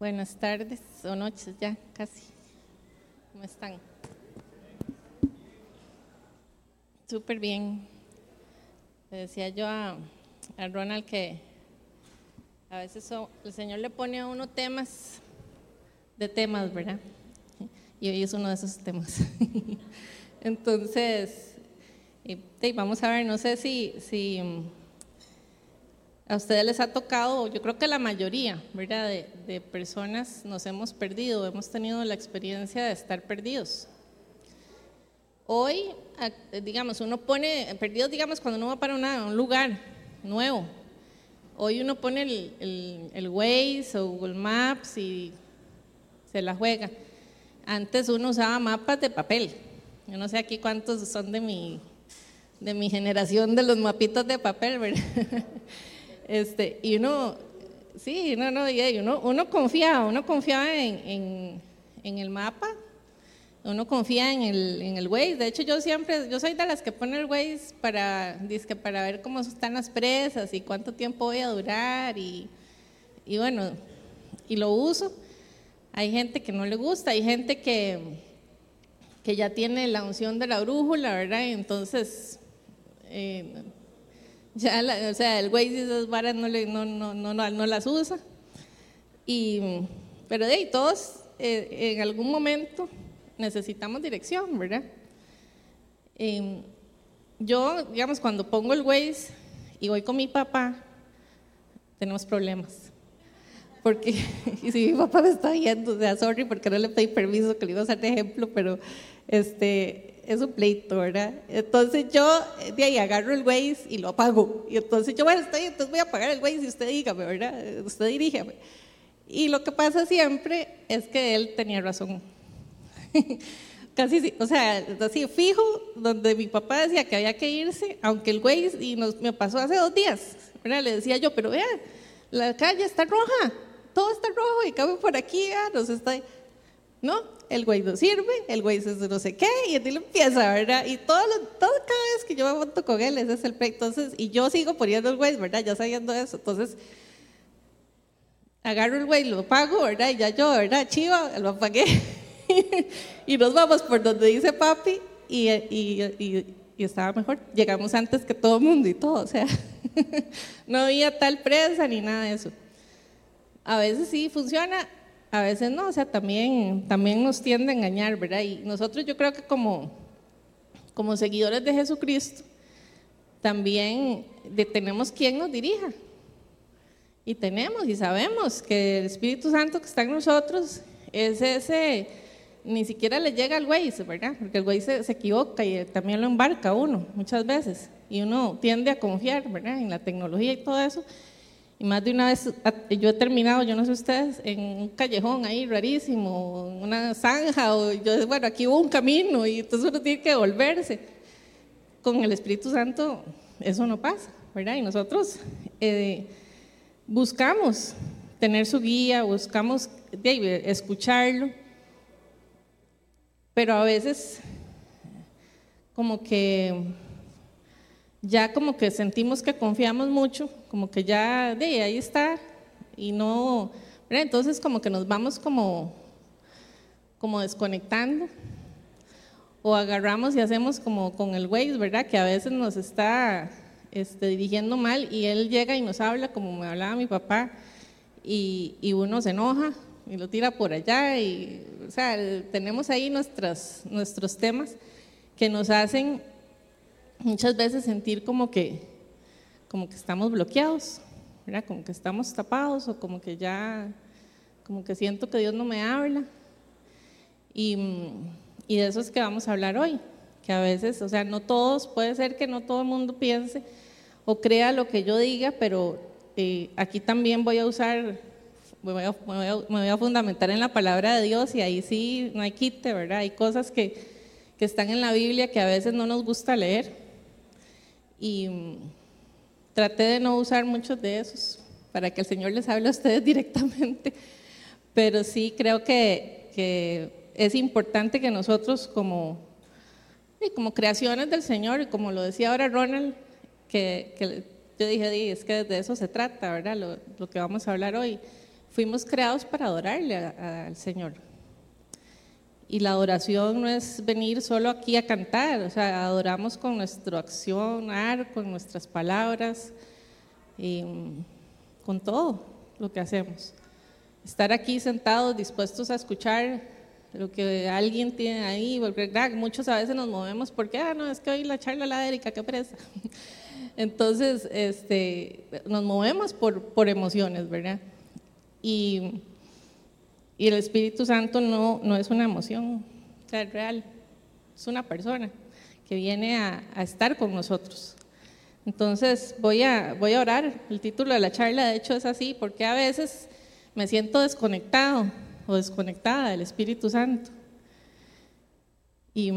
Buenas tardes o noches ya, casi. ¿Cómo están? Súper bien. Le decía yo a, a Ronald que a veces el Señor le pone a uno temas de temas, ¿verdad? Y hoy es uno de esos temas. Entonces, vamos a ver, no sé si, si a ustedes les ha tocado, yo creo que la mayoría, ¿verdad? De, de personas nos hemos perdido, hemos tenido la experiencia de estar perdidos. Hoy, digamos, uno pone, perdidos, digamos, cuando uno va para una- un lugar nuevo. Hoy uno pone el, el, el Waze o Google Maps y se la juega. Antes uno usaba mapas de papel. Yo no sé aquí cuántos son de mi, de mi generación de los mapitos de papel, ¿verdad? Este, y uno, sí, no, no, y uno, uno confiaba, uno confiaba en, en, el mapa, uno confía en el, en el Waze. De hecho, yo siempre, yo soy de las que pone el Waze para, dizque para ver cómo están las presas y cuánto tiempo voy a durar y, y bueno, y lo uso. Hay gente que no le gusta, hay gente que, que ya tiene la unción de la brújula, ¿verdad? Entonces, eh, ya, la- o sea, el Waze y esas varas no, le- no, no, no, no las usa. Y, pero de ahí, todos eh, en algún momento necesitamos dirección, ¿verdad? Eh, yo, digamos, cuando pongo el Waze y voy con mi papá, tenemos problemas. Porque, y si mi papá me está viendo, o sea, sorry porque no le pedí permiso que le iba a hacer de ejemplo, pero este, es un pleito, ¿verdad? Entonces yo eh, de ahí agarro el Waze y lo apago. Y entonces yo, bueno, estoy, entonces voy a apagar el Waze y usted dígame, ¿verdad? Usted dirígame. Y lo que pasa siempre es que él tenía razón. Casi, o sea, así fijo, donde mi papá decía que había que irse, aunque el Waze, y nos, me pasó hace dos días, ¿verdad? Le decía yo, pero vea, la calle está roja, todo está rojo y cabe por aquí, ah, nos está... No, el güey no sirve, el güey es no sé qué, y entonces empieza, ¿verdad? Y todo, lo- todo cada vez que yo me monto con él, ese es el pleito. Entonces, y yo sigo poniendo el güey, ¿verdad? Ya sabiendo eso. Entonces, agarro el güey, lo pago, ¿verdad? Y ya yo, ¿verdad? Chiva, lo apagué. y nos vamos por donde dice papi, y, y, y, y estaba mejor. Llegamos antes que todo el mundo y todo, o sea, no había tal presa ni nada de eso. A veces sí funciona, a veces no, o sea, también, también nos tiende a engañar, ¿verdad? Y nosotros yo creo que como, como seguidores de Jesucristo, también de- tenemos quien nos dirija. Y tenemos y sabemos que el Espíritu Santo que está en nosotros es ese, ni siquiera le llega al Waze, ¿verdad? Porque el Waze se, se equivoca y también lo embarca uno muchas veces. Y uno tiende a confiar, ¿verdad? En la tecnología y todo eso. Y más de una vez a- yo he terminado, yo no sé ustedes, en un callejón ahí rarísimo, en una zanja, o yo, bueno, aquí hubo un camino y entonces uno tiene que volverse. Con el Espíritu Santo eso no pasa, ¿verdad? Y nosotros eh, buscamos tener su guía, buscamos escucharlo, pero a veces como que ya como que sentimos que confiamos mucho, como que ya de ahí está y no, ¿verdad? entonces como que nos vamos como, como desconectando o agarramos y hacemos como con el Waze, ¿verdad? Que a veces nos está este, dirigiendo mal y él llega y nos habla como me hablaba mi papá y, y uno se enoja y lo tira por allá y, o sea, tenemos ahí nuestras, nuestros temas que nos hacen muchas veces sentir como que, como que estamos bloqueados, ¿verdad? Como que estamos tapados o como que ya, como que siento que Dios no me habla. Y, y de eso es que vamos a hablar hoy, que a veces, o sea, no todos, puede ser que no todo el mundo piense o crea lo que yo diga, pero eh, aquí también voy a usar, me voy a fundamentar en la palabra de Dios y ahí sí no hay quite, ¿verdad? Hay cosas que, que están en la Biblia que a veces no nos gusta leer y mm, traté de no usar muchos de esos para que el Señor les hable a ustedes directamente, pero sí creo que, es importante que nosotros como, como creaciones del Señor, y como lo decía ahora Ronald, que, yo dije, "Di, es que de eso se trata, ¿verdad? Lo que vamos a hablar hoy. fuimos creados para adorarle al Señor. Y la adoración no es venir solo aquí a cantar, o sea, adoramos con nuestra acción, con nuestras palabras, y con todo lo que hacemos. Estar aquí sentados, dispuestos a escuchar lo que alguien tiene ahí, porque muchos a veces nos movemos porque, ah, no, es que hoy la charla la Erika, qué presa. Entonces, este, nos movemos por, por emociones, ¿verdad? Y, y, el Espíritu Santo no, no es una emoción, o sea, es real, es una persona que viene a, estar con nosotros. Entonces, voy a, voy a orar. El título de la charla, de hecho, es así, porque a veces me siento desconectado o desconectada del Espíritu Santo. Y,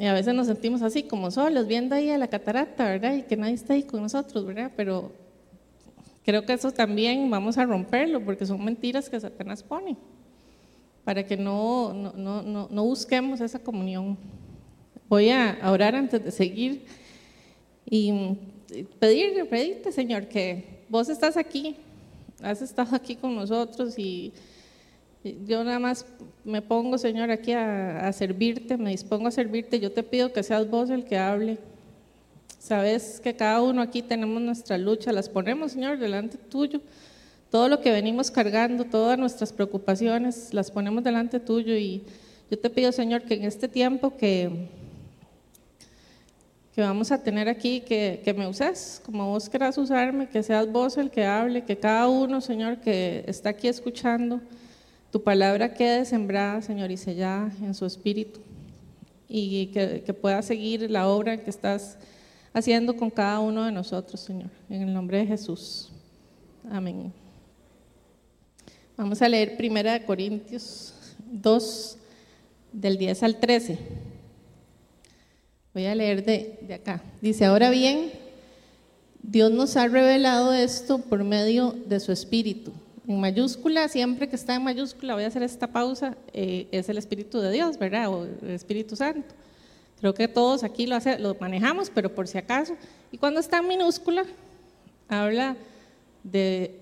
a veces nos sentimos así, como solos, viendo ahí a la catarata, ¿verdad? Y que nadie está ahí con nosotros, ¿verdad? Pero creo que eso también vamos a romperlo, porque son mentiras que Satanás pone, para que no, no, no, no busquemos esa comunión. Voy a orar antes de seguir y pedirte, Señor, que vos estás aquí, has estado aquí con nosotros y yo nada más me pongo, Señor, aquí a, servirte, me dispongo a servirte. Yo te pido que seas vos el que hable. Sabes que cada uno aquí tenemos nuestra lucha, las ponemos, Señor, delante tuyo. Todo lo que venimos cargando, todas nuestras preocupaciones, las ponemos delante tuyo. Y yo te pido, Señor, que en este tiempo que, que vamos a tener aquí, que, que me uses como vos querás usarme, que seas vos el que hable, que cada uno, Señor, que está aquí escuchando, tu palabra quede sembrada, Señor, y sellada en su espíritu y que, pueda seguir la obra que estás haciendo con cada uno de nosotros, Señor. En el nombre de Jesús. Amén. Vamos a leer 1 Corintios 2, del 10 al 13. Voy a leer de, de acá. Dice, ahora bien, Dios nos ha revelado esto por medio de su Espíritu en mayúscula, siempre que está en mayúscula, voy a hacer esta pausa, eh, es el Espíritu de Dios, ¿verdad? O el Espíritu Santo. Creo que todos aquí lo, hace, lo manejamos, pero por si acaso. Y cuando está en minúscula, habla de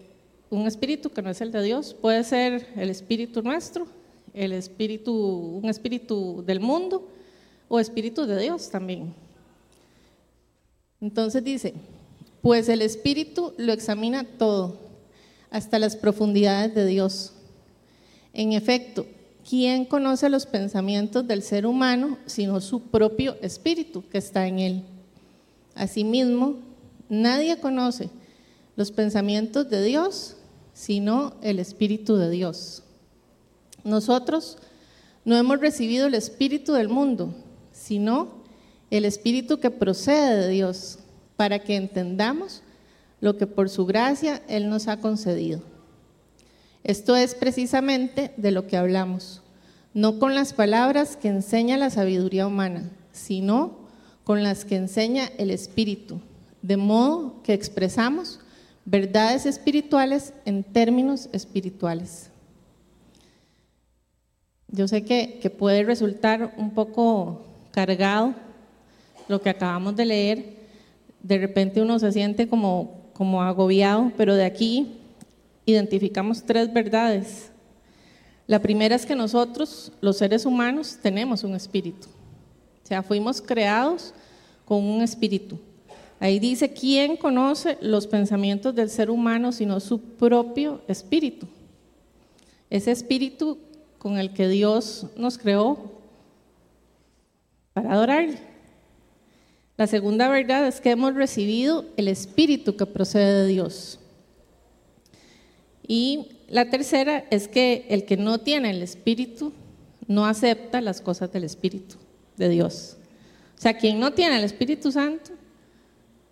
un espíritu que no es el de Dios, puede ser el espíritu nuestro, el espíritu, un espíritu del mundo o espíritu de Dios también. Entonces dice, pues el espíritu lo examina todo hasta las profundidades de Dios. En efecto, ¿quién conoce los pensamientos del ser humano sino su propio espíritu que está en él? Asimismo, nadie conoce los pensamientos de Dios sino el espíritu de Dios. Nosotros no hemos recibido el espíritu del mundo, sino el espíritu que procede de Dios, para que entendamos lo que por su gracia Él nos ha concedido. Esto es precisamente de lo que hablamos, no con las palabras que enseña la sabiduría humana, sino con las que enseña el Espíritu, de modo que expresamos verdades espirituales en términos espirituales. Yo sé que, puede resultar un poco cargado lo que acabamos de leer, de repente uno se siente como como agobiado, pero de aquí identificamos tres verdades. La primera es que nosotros, los seres humanos, tenemos un espíritu. O sea, fuimos creados con un espíritu. Ahí dice, ¿quién conoce los pensamientos del ser humano sino su propio espíritu? Ese espíritu con el que Dios nos creó para adorarle. La segunda verdad es que hemos recibido el Espíritu que procede de Dios. Y la tercera es que el que no tiene el Espíritu no acepta las cosas del Espíritu de Dios. O sea, quien no tiene el Espíritu Santo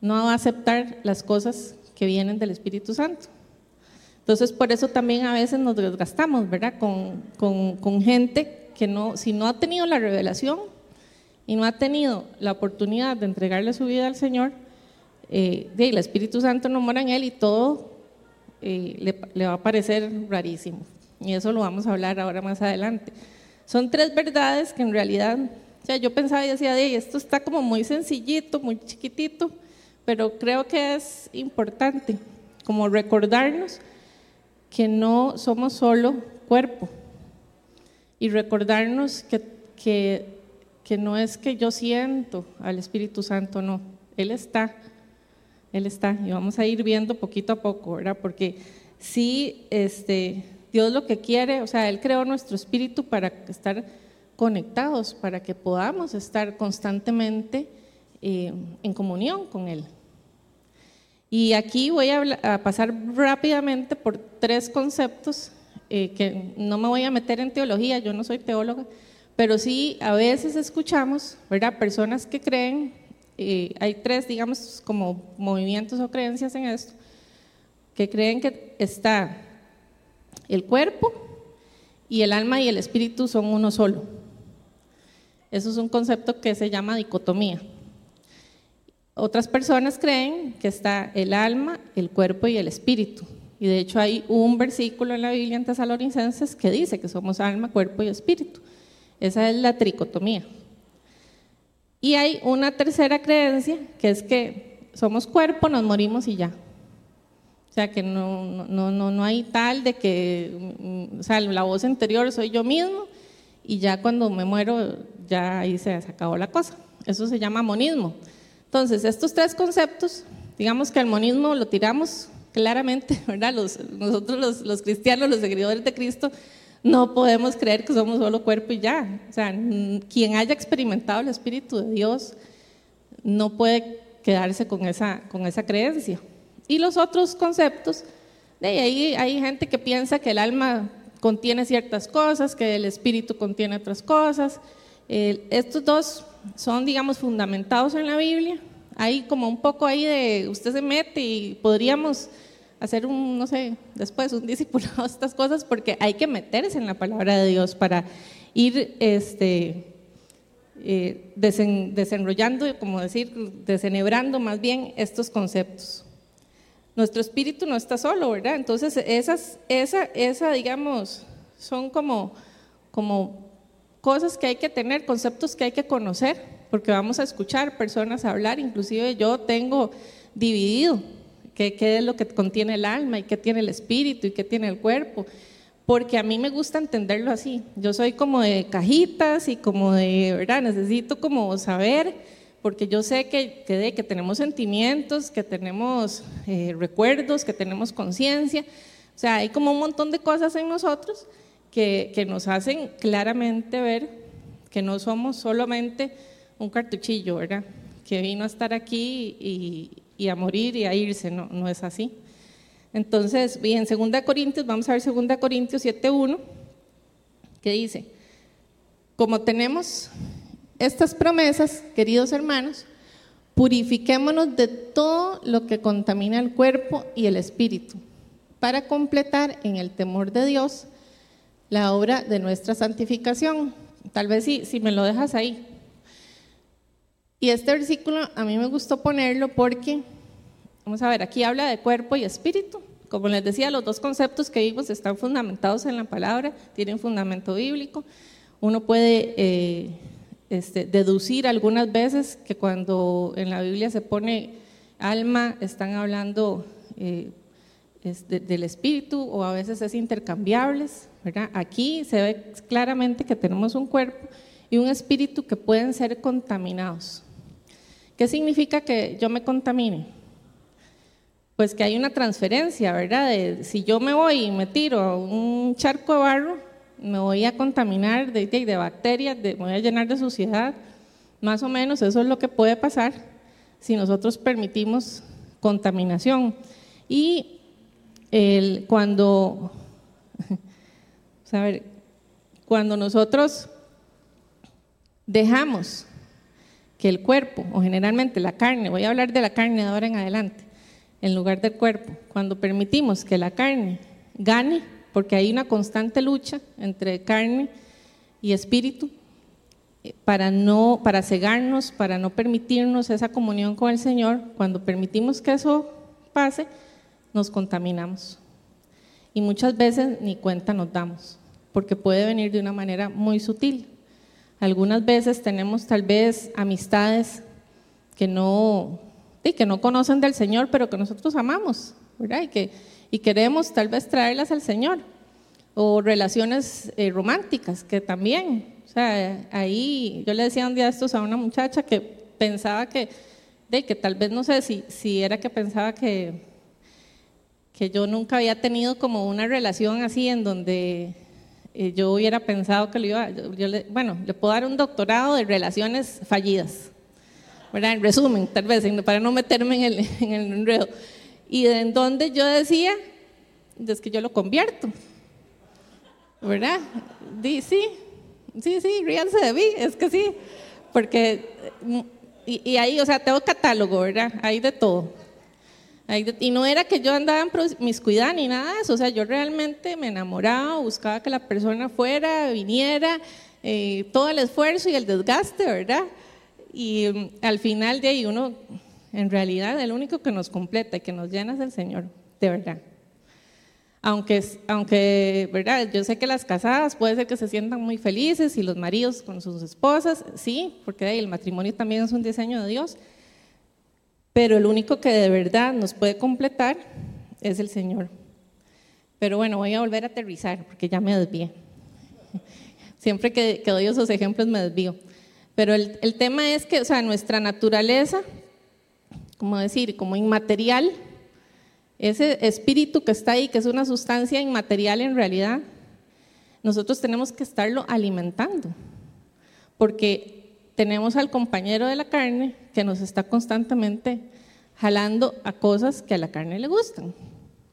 no va a aceptar las cosas que vienen del Espíritu Santo. Entonces, por eso también a veces nos desgastamos, ¿verdad? Con, con gente que no, si no ha tenido la revelación, y no ha tenido la oportunidad de entregarle su vida al Señor, eh, el Espíritu Santo no mora en él y todo eh, le, va a parecer rarísimo. Y eso lo vamos a hablar ahora más adelante. Son tres verdades que en realidad, o sea, yo pensaba y decía, de esto está como muy sencillito, muy chiquitito, pero creo que es importante como recordarnos que no somos solo cuerpo y recordarnos que, que, que no es que yo siento al Espíritu Santo, no, Él está, Él está, y vamos a ir viendo poquito a poco, ¿verdad? Porque sí, este, Dios lo que quiere, o sea, Él creó nuestro espíritu para estar conectados, para que podamos estar constantemente eh, en comunión con Él. Y aquí voy a, pasar rápidamente por tres conceptos eh, que no me voy a meter en teología, yo no soy teóloga, pero sí a veces escuchamos, ¿verdad? Personas que creen, hay tres, digamos, como movimientos o creencias en esto, que creen que está el cuerpo y el alma y el espíritu son uno solo. Eso es un concepto que se llama dicotomía. Otras personas creen que está el alma, el cuerpo y el espíritu. Y de hecho hay un versículo en la Biblia en Tesalonicenses que dice que somos alma, cuerpo y espíritu. Esa es la tricotomía. Y hay una tercera creencia que es que somos cuerpo, nos morimos y ya. O sea, que no, no, no, no hay tal de que, mm, o sea, la voz interior soy yo mismo y ya cuando me muero, ya ahí se acabó la cosa. Eso se llama monismo. Entonces, estos tres conceptos, digamos que el monismo lo tiramos claramente, ¿verdad? nosotros los, cristianos, los seguidores de Cristo, no podemos creer que somos solo cuerpo y ya. O sea, quien haya experimentado el Espíritu de Dios no puede quedarse con esa, con esa creencia. Y los otros conceptos, de ahí hay gente que piensa que el alma contiene ciertas cosas, que el espíritu contiene otras cosas. estos dos son, digamos, fundamentados en la Biblia. Hay como un poco ahí de, usted se mete y podríamos hacer un, no sé, después un discipulado estas cosas porque hay que meterse en la palabra de Dios para ir este, eh, desenrollando, como decir, desenebrando más bien estos conceptos. Nuestro espíritu no está solo, ¿verdad? Entonces, esas, esa, esa digamos, son como, como cosas que hay que tener, conceptos que hay que conocer, porque vamos a escuchar personas hablar, inclusive yo tengo dividido qué, qué es lo que contiene el alma y qué tiene el espíritu y qué tiene el cuerpo, porque a mí me gusta entenderlo así. Yo soy como de cajitas y como de, ¿verdad? Necesito como saber, porque yo sé que, que, que tenemos sentimientos, que tenemos eh, recuerdos, que tenemos conciencia, o sea, hay como un montón de cosas en nosotros que, nos hacen claramente ver que no somos solamente un cartuchillo, ¿verdad? Que vino a estar aquí y, a morir y a irse, no, no es así. Entonces, bien, 2 Corintios, vamos a ver 2 Corintios 7.1, que dice, como tenemos estas promesas, queridos hermanos, purifiquémonos de todo lo que contamina el cuerpo y el espíritu, para completar en el temor de Dios la obra de nuestra santificación. Tal vez si, si me lo dejas ahí. Y este versículo a mí me gustó ponerlo porque, vamos a ver, aquí habla de cuerpo y espíritu. Como les decía, los dos conceptos que vimos están fundamentados en la palabra, tienen fundamento bíblico. Uno puede eh, este, deducir algunas veces que cuando en la Biblia se pone alma, están hablando eh, del espíritu o a veces es intercambiables. Aquí se ve claramente que tenemos un cuerpo y un espíritu que pueden ser contaminados. ¿Qué significa que yo me contamine? Pues que hay una transferencia, ¿verdad? De, si yo me voy y me tiro a un charco de barro, me voy a contaminar de, bacterias, me voy a llenar de suciedad. Más o menos eso es lo que puede pasar si nosotros permitimos contaminación. Y cuando Saber, cuando nosotros dejamos que el cuerpo, o generalmente la carne, voy a hablar de la carne de ahora en adelante, en lugar del cuerpo, cuando permitimos que la carne gane, porque hay una constante lucha entre carne y espíritu, eh, para no para cegarnos, para no permitirnos esa comunión con el Señor, cuando permitimos que eso pase, nos contaminamos. Y muchas veces ni cuenta nos damos porque puede venir de una manera muy sutil. Algunas veces tenemos tal vez amistades que no, que no conocen del Señor, pero que nosotros amamos, ¿verdad? Y que, y queremos tal vez traerlas al Señor. O relaciones eh, románticas, que también, o sea, ahí yo le decía un día estos a una muchacha que pensaba que, de que tal vez no sé si, si era que pensaba que, que yo nunca había tenido como una relación así en donde yo hubiera pensado que lo iba, yo, le, bueno, le puedo dar un doctorado de relaciones fallidas, ¿verdad? En resumen, tal vez, para no meterme en el, en el enredo. Y en donde yo decía, es que yo lo convierto, ¿verdad? sí, sí, sí, ríanse de mí, es que sí, porque, y, y ahí, o sea, tengo catálogo, ¿verdad? Hay de todo. Y no era que yo andaba en miscuidad ni nada de eso, o sea, yo realmente me enamoraba, buscaba que la persona fuera, viniera, eh, todo el esfuerzo y el desgaste, ¿verdad? Y mm, al final de ahí uno, en realidad, el único que nos completa y que nos llena es el Señor, de verdad. Aunque, aunque, ¿verdad? Yo sé que las casadas puede ser que se sientan muy felices y los maridos con sus esposas, sí, porque el matrimonio también es un diseño de Dios, pero el único que de verdad nos puede completar es el Señor. Pero bueno, voy a volver a aterrizar porque ya me desvié. Siempre que, doy esos ejemplos me desvío. Pero el, tema es que, o sea, nuestra naturaleza, como decir, como inmaterial, ese espíritu que está ahí, que es una sustancia inmaterial en realidad, nosotros tenemos que estarlo alimentando. Porque tenemos al compañero de la carne que nos está constantemente jalando a cosas que a la carne le gustan,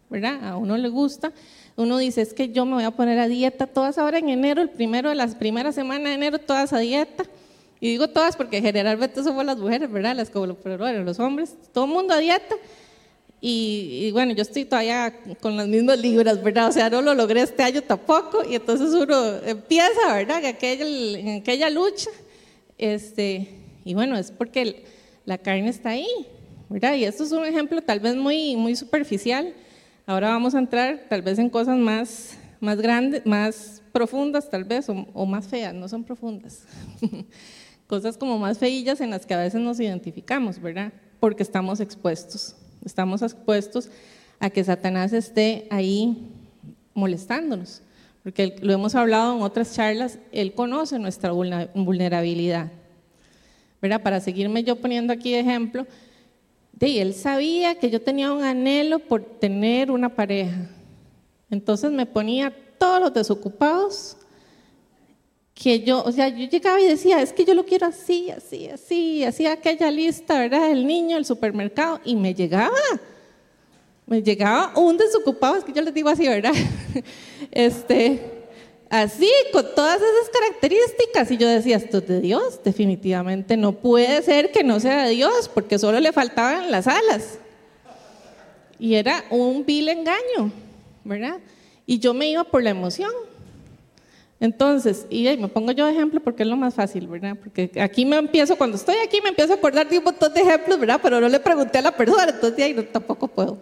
¿verdad? A uno le gusta, uno dice, es que yo me voy a poner a dieta todas ahora en enero, el primero de las primeras semanas de enero, todas a dieta. Y digo todas porque generalmente somos las mujeres, ¿verdad? Las como bueno, los hombres, todo el mundo a dieta. Y, bueno, yo estoy todavía con las mismas libras, ¿verdad? O sea, no lo logré este año tampoco. Y entonces uno empieza, ¿verdad? En aquella, en aquella lucha. Este, y bueno, es porque la carne está ahí, ¿verdad? Y esto es un ejemplo tal vez muy, muy superficial. Ahora vamos a entrar tal vez en cosas más, más grandes, más profundas tal vez, o, más feas, no son profundas. cosas como más feillas en las que a veces nos identificamos, ¿verdad? Porque estamos expuestos, estamos expuestos a que Satanás esté ahí molestándonos porque lo hemos hablado en otras charlas, Él conoce nuestra vulnerabilidad. ¿Verdad? Para seguirme yo poniendo aquí de ejemplo, de, Él sabía que yo tenía un anhelo por tener una pareja. Entonces me ponía todos los desocupados que yo, o sea, yo llegaba y decía, es que yo lo quiero así, así, así, hacía aquella lista, ¿verdad? El niño, el supermercado, y me llegaba me llegaba un desocupado, es que yo les digo así, ¿verdad? Este, así, con todas esas características. Y yo decía, esto es de Dios, definitivamente no puede ser que no sea de Dios, porque solo le faltaban las alas. Y era un vil engaño, ¿verdad? Y yo me iba por la emoción. Entonces, y me pongo yo de ejemplo porque es lo más fácil, ¿verdad? Porque aquí me empiezo, cuando estoy aquí me empiezo a acordar de un montón de ejemplos, ¿verdad? Pero no le pregunté a la persona, entonces ahí no, tampoco puedo.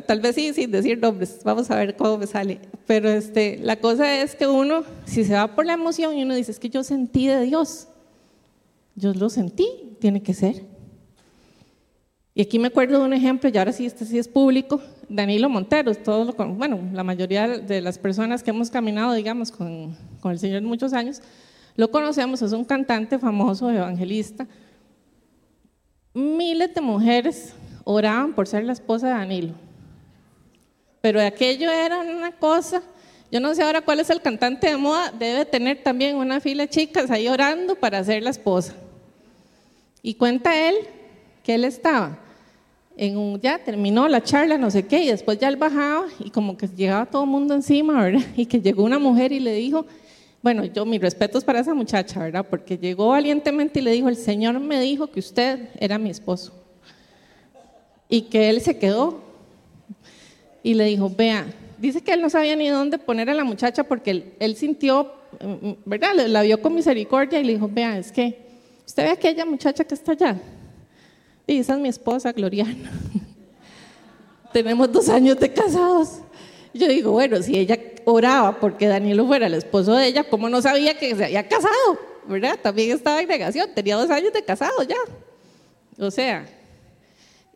Tal vez sí, sin decir nombres, vamos a ver cómo me sale. Pero este, la cosa es que uno, si se va por la emoción y uno dice, es que yo sentí de Dios, yo lo sentí, tiene que ser. Y aquí me acuerdo de un ejemplo, y ahora sí, este sí es público, Danilo Montero, todo lo, bueno, la mayoría de las personas que hemos caminado, digamos, con, con el Señor muchos años, lo conocemos, es un cantante famoso, evangelista. Miles de mujeres oraban por ser la esposa de Danilo pero aquello era una cosa. Yo no sé ahora cuál es el cantante de moda, debe tener también una fila de chicas ahí orando para ser la esposa. Y cuenta él que él estaba en un, ya terminó la charla, no sé qué, y después ya él bajaba y como que llegaba todo el mundo encima, ¿verdad? Y que llegó una mujer y le dijo, bueno, yo mis respetos para esa muchacha, ¿verdad? Porque llegó valientemente y le dijo, el Señor me dijo que usted era mi esposo. Y que él se quedó y le dijo, vea, dice que él no sabía ni dónde poner a la muchacha porque él, sintió, mm, ¿verdad? La vio con misericordia y le dijo, vea, es que usted ve a aquella muchacha que está allá. Y esa es mi esposa, Gloriana. Tenemos dos años de casados. Yo digo, bueno, si ella oraba porque Danielo fuera el esposo de ella, ¿cómo no sabía que se había casado? ¿Verdad? También estaba en negación, tenía dos años de casado ya. O sea,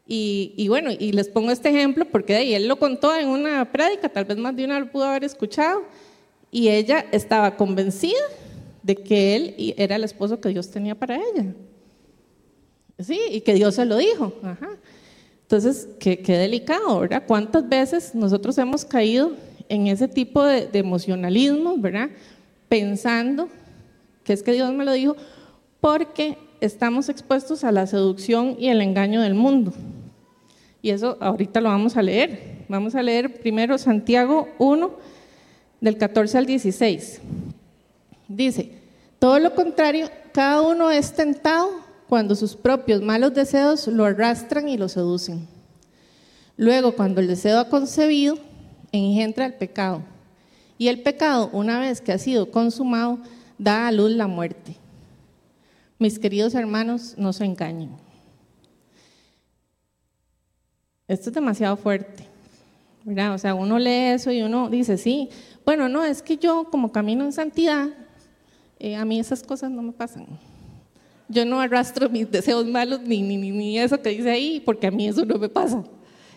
Y, bueno, y les pongo este ejemplo porque ahí él lo contó en una prédica, tal vez más de una lo pudo haber escuchado, y ella estaba convencida de que él era el esposo que Dios tenía para ella. Sí, y que Dios se lo dijo. Entonces, qué, delicado, ¿verdad? ¿Cuántas veces nosotros hemos caído en ese tipo de, de emocionalismo, ¿verdad? Pensando que es que Dios me lo dijo, porque estamos expuestos a la seducción y el engaño del mundo. Y eso ahorita lo vamos a leer. Vamos a leer primero Santiago 1, del 14 al 16. Dice, todo lo contrario, cada uno es tentado cuando sus propios malos deseos lo arrastran y lo seducen. Luego, cuando el deseo ha concebido, engendra el pecado. Y el pecado, una vez que ha sido consumado, da a luz la muerte. Mis queridos hermanos, no se engañen. Esto es demasiado fuerte. ¿verdad? O sea, uno lee eso y uno dice, sí, bueno, no, es que yo como camino en santidad, eh, a mí esas cosas no me pasan. Yo no arrastro mis deseos malos ni, ni, ni, eso que dice ahí, porque a mí eso no me pasa.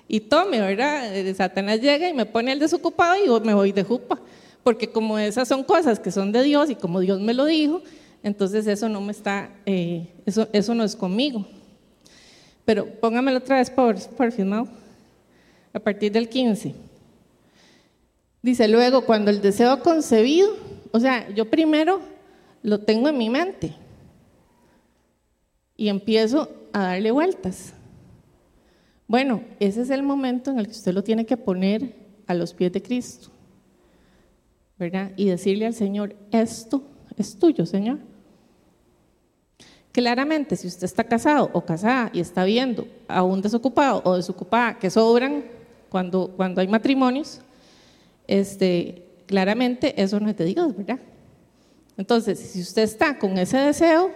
Y tome, ¿verdad? Eh, Satanás llega y me pone el desocupado y me voy de jupa. Porque como esas son cosas que son de Dios y como Dios me lo dijo, entonces eso no me está, eh, eso, eso no es conmigo. Pero póngamelo otra vez, por, por firmado, a partir del 15. Dice luego, cuando el deseo concebido, o sea, yo primero lo tengo en mi mente y empiezo a darle vueltas. Bueno, ese es el momento en el que usted lo tiene que poner a los pies de Cristo, ¿verdad? Y decirle al Señor, esto es tuyo, Señor. Claramente, si usted está casado o casada y está viendo a un desocupado o desocupada que sobran cuando, cuando hay matrimonios, este, claramente eso no es de Dios, ¿verdad? Entonces, si usted está con ese deseo,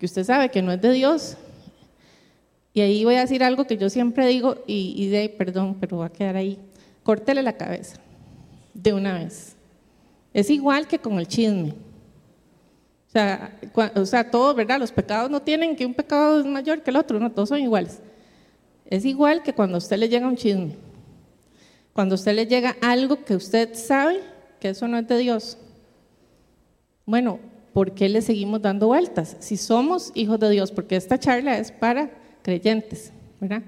que usted sabe que no es de Dios, y ahí voy a decir algo que yo siempre digo, y, y de perdón, pero va a quedar ahí, córtele la cabeza de una vez. Es igual que con el chisme. O sea, o sea, todos, ¿verdad? Los pecados no tienen que un pecado es mayor que el otro, no, todos son iguales. Es igual que cuando a usted le llega un chisme. Cuando a usted le llega algo que usted sabe que eso no es de Dios. Bueno, ¿por qué le seguimos dando vueltas? Si somos hijos de Dios, porque esta charla es para creyentes, ¿verdad?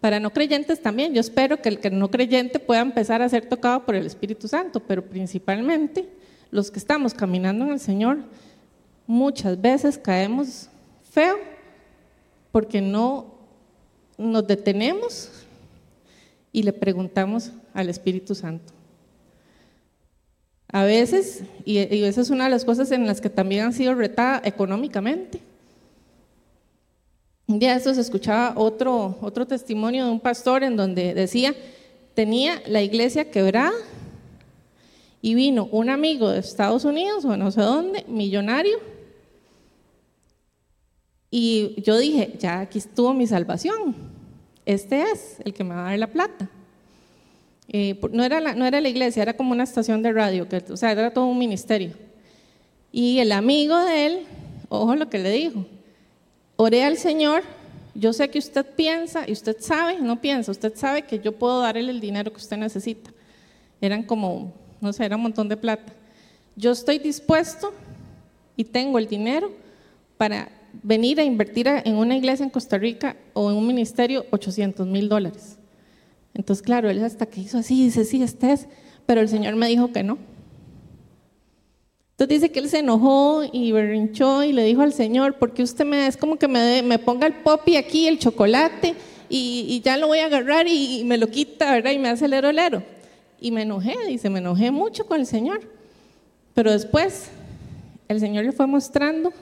Para no creyentes también, yo espero que el que no creyente pueda empezar a ser tocado por el Espíritu Santo, pero principalmente los que estamos caminando en el Señor, muchas veces caemos feo porque no nos detenemos y le preguntamos al Espíritu Santo. A veces, y, esa es una de las cosas en las que también han sido retadas económicamente. Un día de estos escuchaba otro, otro testimonio de un pastor en donde decía, tenía la iglesia quebrada y vino un amigo de Estados Unidos o no sé dónde, millonario, y yo dije, ya aquí estuvo mi salvación. Este es el que me va a dar la plata. Eh, no, era la, no era la iglesia, era como una estación de radio, que, o sea, era todo un ministerio. Y el amigo de él, ojo lo que le dijo, oré al Señor, yo sé que usted piensa, y usted sabe, no piensa, usted sabe que yo puedo darle el dinero que usted necesita. Eran como, no sé, era un montón de plata. Yo estoy dispuesto y tengo el dinero para venir a invertir en una iglesia en Costa Rica o en un ministerio 800 mil dólares. Entonces, claro, él hasta que hizo así, dice, sí, este es, pero el Señor me dijo que no. Entonces dice que él se enojó y berrinchó y le dijo al Señor, porque usted me es como que me, me ponga el popi aquí, el chocolate, y, ya lo voy a agarrar y, me lo quita, ¿verdad? Y me hace el lero. Y me enojé, dice, me enojé mucho con el Señor. Pero después el Señor le fue mostrando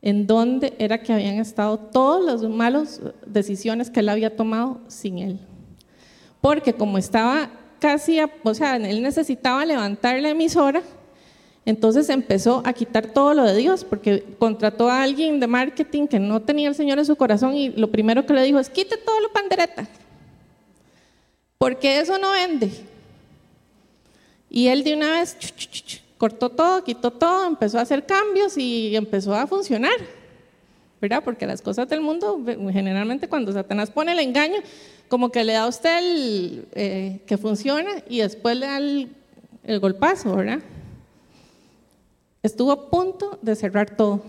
en donde era que habían estado todas las malas decisiones que él había tomado sin él. Porque como estaba casi, o sea, él necesitaba levantar la emisora, entonces empezó a quitar todo lo de Dios, porque contrató a alguien de marketing que no tenía el Señor en su corazón y lo primero que le dijo es, quite todo lo pandereta, porque eso no vende. Y él de una vez cortó todo, quitó todo, empezó a hacer cambios y empezó a funcionar. ¿verdad? Porque las cosas del mundo, generalmente cuando Satanás pone el engaño, como que le da a usted el, eh, que funciona y después le da el, el golpazo, ¿verdad? Estuvo a punto de cerrar todo.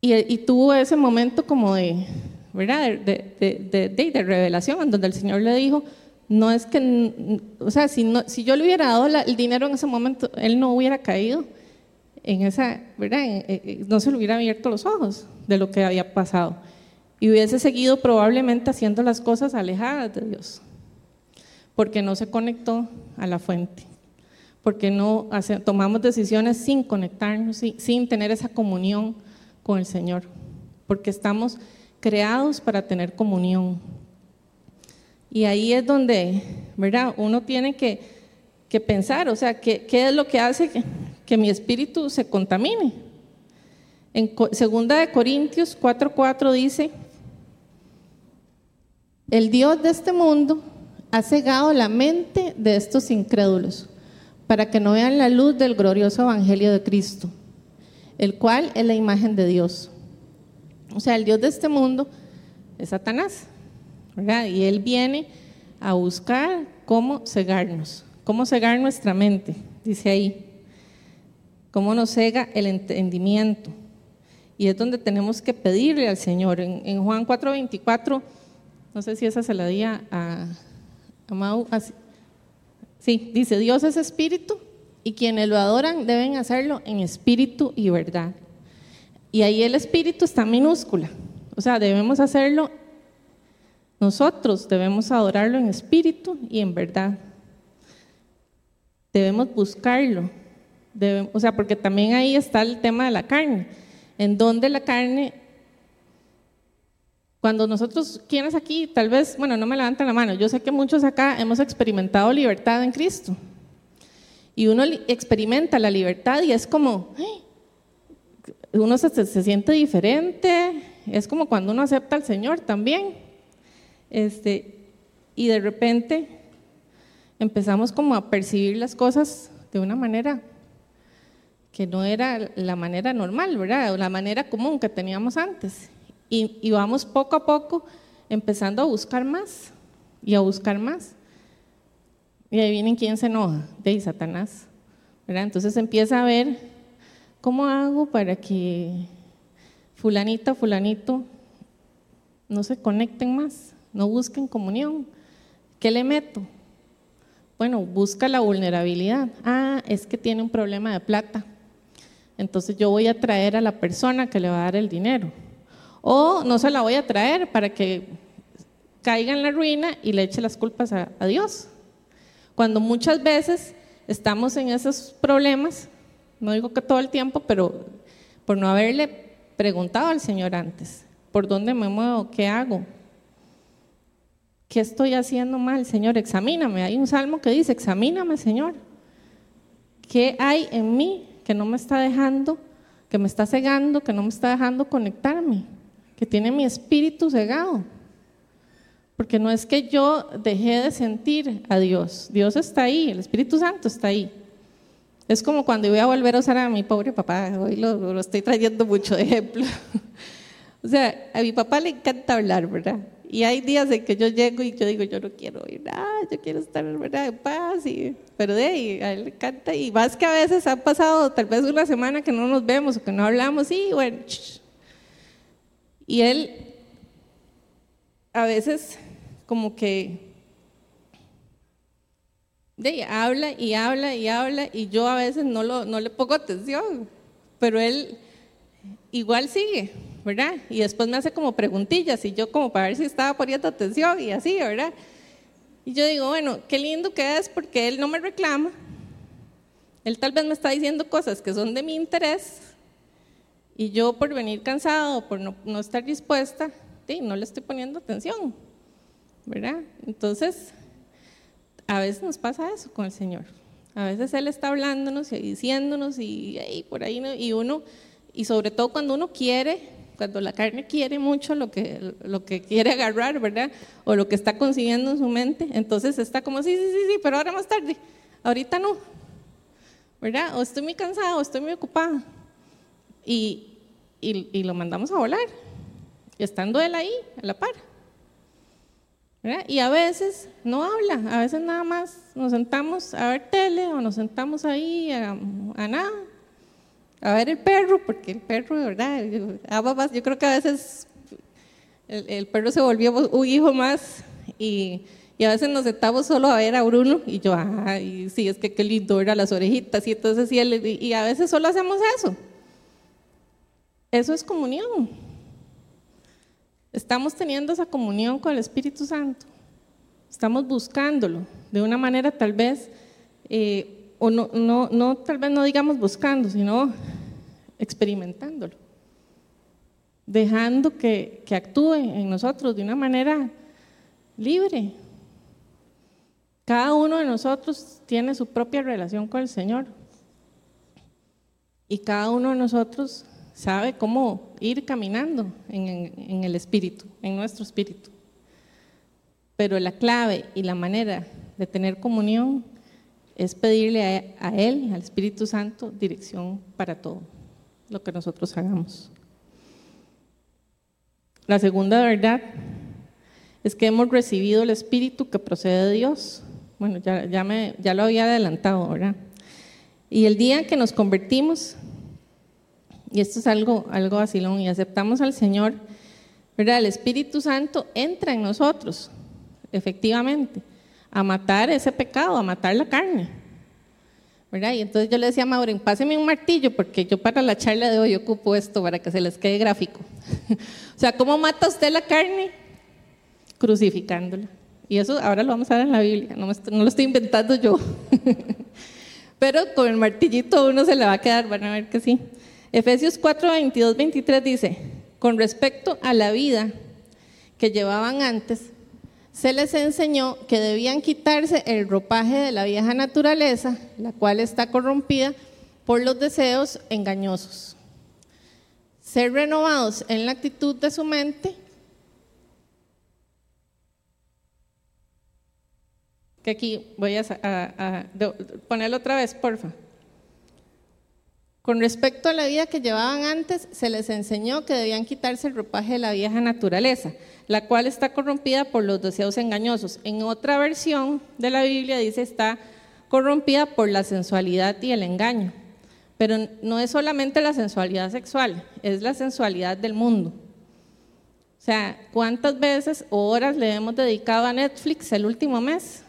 Y, tuvo ese momento como de, ¿verdad? De, de, de, revelación, en donde el Señor le dijo, no es que, o sea, si, yo le hubiera dado el dinero en ese momento, él no hubiera caído en esa, ¿verdad? no se le hubiera abierto los ojos de lo que había pasado. Y hubiese seguido probablemente haciendo las cosas alejadas de Dios, porque no se conectó a la fuente, porque no tomamos decisiones sin conectarnos, sin tener esa comunión con el Señor, porque estamos creados para tener comunión. Y ahí es donde, ¿verdad? Uno tiene que, que pensar, o sea, ¿qué, ¿qué, es lo que hace que, que mi espíritu se contamine? En segunda de Corintios 4:4 dice, el Dios de este mundo ha cegado la mente de estos incrédulos para que no vean la luz del glorioso evangelio de Cristo, el cual es la imagen de Dios. O sea, el Dios de este mundo es Satanás, Y él viene a buscar cómo cegarnos, cómo cegar nuestra mente, dice ahí, cómo nos cega el entendimiento. Y es donde tenemos que pedirle al Señor. En, en Juan 4:24 no sé si esa se la di a, a Mau. Sí, dice, Dios es espíritu y quienes lo adoran deben hacerlo en espíritu y verdad. Y ahí el espíritu está minúscula. O sea, debemos hacerlo, nosotros debemos adorarlo en espíritu y en verdad. Debemos buscarlo. o sea, porque también ahí está el tema de la carne, en donde la carne cuando nosotros, ¿quiénes aquí? Tal vez, bueno, no me levanten la mano, yo sé que muchos acá hemos experimentado libertad en Cristo. Y uno experimenta la libertad y es como, uno se, siente diferente, es como cuando uno acepta al Señor también. Este, y de repente empezamos como a percibir las cosas de una manera que no era la manera normal, ¿verdad? O la manera común que teníamos antes. Y, vamos poco a poco empezando a buscar más y a buscar más. Y ahí vienen quién se enoja, de Satanás. ¿verdad? Entonces empieza a ver cómo hago para que fulanita, fulanito no se conecten más, no busquen comunión. ¿Qué le meto? Bueno, busca la vulnerabilidad. Ah, es que tiene un problema de plata. Entonces yo voy a traer a la persona que le va a dar el dinero o no se la voy a traer para que caiga en la ruina y le eche las culpas a, Dios. Cuando muchas veces estamos en esos problemas, no digo que todo el tiempo, pero por no haberle preguntado al Señor antes, ¿por dónde me muevo? ¿Qué hago? ¿Qué estoy haciendo mal? Señor, examíname. Hay un salmo que dice, examíname, Señor. ¿Qué hay en mí que no me está dejando, que me está cegando, que no me está dejando conectarme? que tiene mi espíritu cegado. Porque no es que yo dejé de sentir a Dios, Dios está ahí, el Espíritu Santo está ahí. Es como cuando voy a volver a usar a mi pobre papá, hoy lo, estoy trayendo mucho de ejemplo. o sea, a mi papá le encanta hablar, ¿verdad? Y hay días en que yo llego y yo digo, yo no quiero oír nada, yo quiero estar ¿verdad? en paz. Y, pero de ahí, a él le encanta. Y más que a veces ha pasado tal vez una semana que no nos vemos o que no hablamos, y bueno, y él a veces como que de, habla y habla y habla y yo a veces no, lo, no le pongo atención, pero él igual sigue, ¿verdad? Y después me hace como preguntillas y yo como para ver si estaba poniendo atención y así, ¿verdad? Y yo digo, bueno, qué lindo que es porque él no me reclama, él tal vez me está diciendo cosas que son de mi interés, y yo por venir cansado, por no, no estar dispuesta, sí, no le estoy poniendo atención, ¿verdad? Entonces, a veces nos pasa eso con el Señor. A veces Él está hablándonos y diciéndonos y, por ahí, y uno, y sobre todo cuando uno quiere, cuando la carne quiere mucho lo que, lo que quiere agarrar, ¿verdad? O lo que está consiguiendo en su mente, entonces está como, sí, sí, sí, sí, pero ahora más tarde, ahorita no, ¿verdad? O estoy muy cansado, o estoy muy ocupada. Y, y, lo mandamos a volar, estando él ahí, a la par. Y a veces no habla, a veces nada más nos sentamos a ver tele o nos sentamos ahí a, nada, a ver el perro, porque el perro, verdad, yo creo que a veces el, perro se volvió un hijo más y, a veces nos sentamos solo a ver a Bruno y yo, ay, sí, es que qué lindo era las orejitas y entonces y, y a veces solo hacemos eso. Eso es comunión. Estamos teniendo esa comunión con el Espíritu Santo. Estamos buscándolo de una manera tal vez, eh, o no, no, no, tal vez no digamos buscando, sino experimentándolo. Dejando que, que actúe en nosotros de una manera libre. Cada uno de nosotros tiene su propia relación con el Señor. Y cada uno de nosotros sabe cómo ir caminando en, el espíritu, en nuestro espíritu. Pero la clave y la manera de tener comunión es pedirle a, Él, al Espíritu Santo, dirección para todo lo que nosotros hagamos. La segunda verdad es que hemos recibido el Espíritu que procede de Dios. Bueno, ya, ya, me, ya lo había adelantado, ¿verdad? Y el día que nos convertimos, y esto es algo, algo vacilón, y aceptamos al Señor, ¿verdad? El Espíritu Santo entra en nosotros, efectivamente, a matar ese pecado, a matar la carne. ¿Verdad? Y entonces yo le decía a Maureen, páseme un martillo, porque yo para la charla de hoy ocupo esto para que se les quede gráfico. o sea, ¿cómo mata usted la carne? Crucificándola. Y eso ahora lo vamos a ver en la Biblia, no, no lo estoy inventando yo. Pero con el martillito uno se le va a quedar, van a ver que sí. Efesios 4, 22, 23 dice, con respecto a la vida que llevaban antes, se les enseñó que debían quitarse el ropaje de la vieja naturaleza, la cual está corrompida por los deseos engañosos. Ser renovados en la actitud de su mente, que aquí voy a, a, ponerlo otra vez, porfa. Con respecto a la vida que llevaban antes, se les enseñó que debían quitarse el ropaje de la vieja naturaleza, la cual está corrompida por los deseos engañosos. En otra versión de la Biblia dice está corrompida por la sensualidad y el engaño. Pero no es solamente la sensualidad sexual, es la sensualidad del mundo. O sea, ¿cuántas veces o horas le hemos dedicado a Netflix el último mes?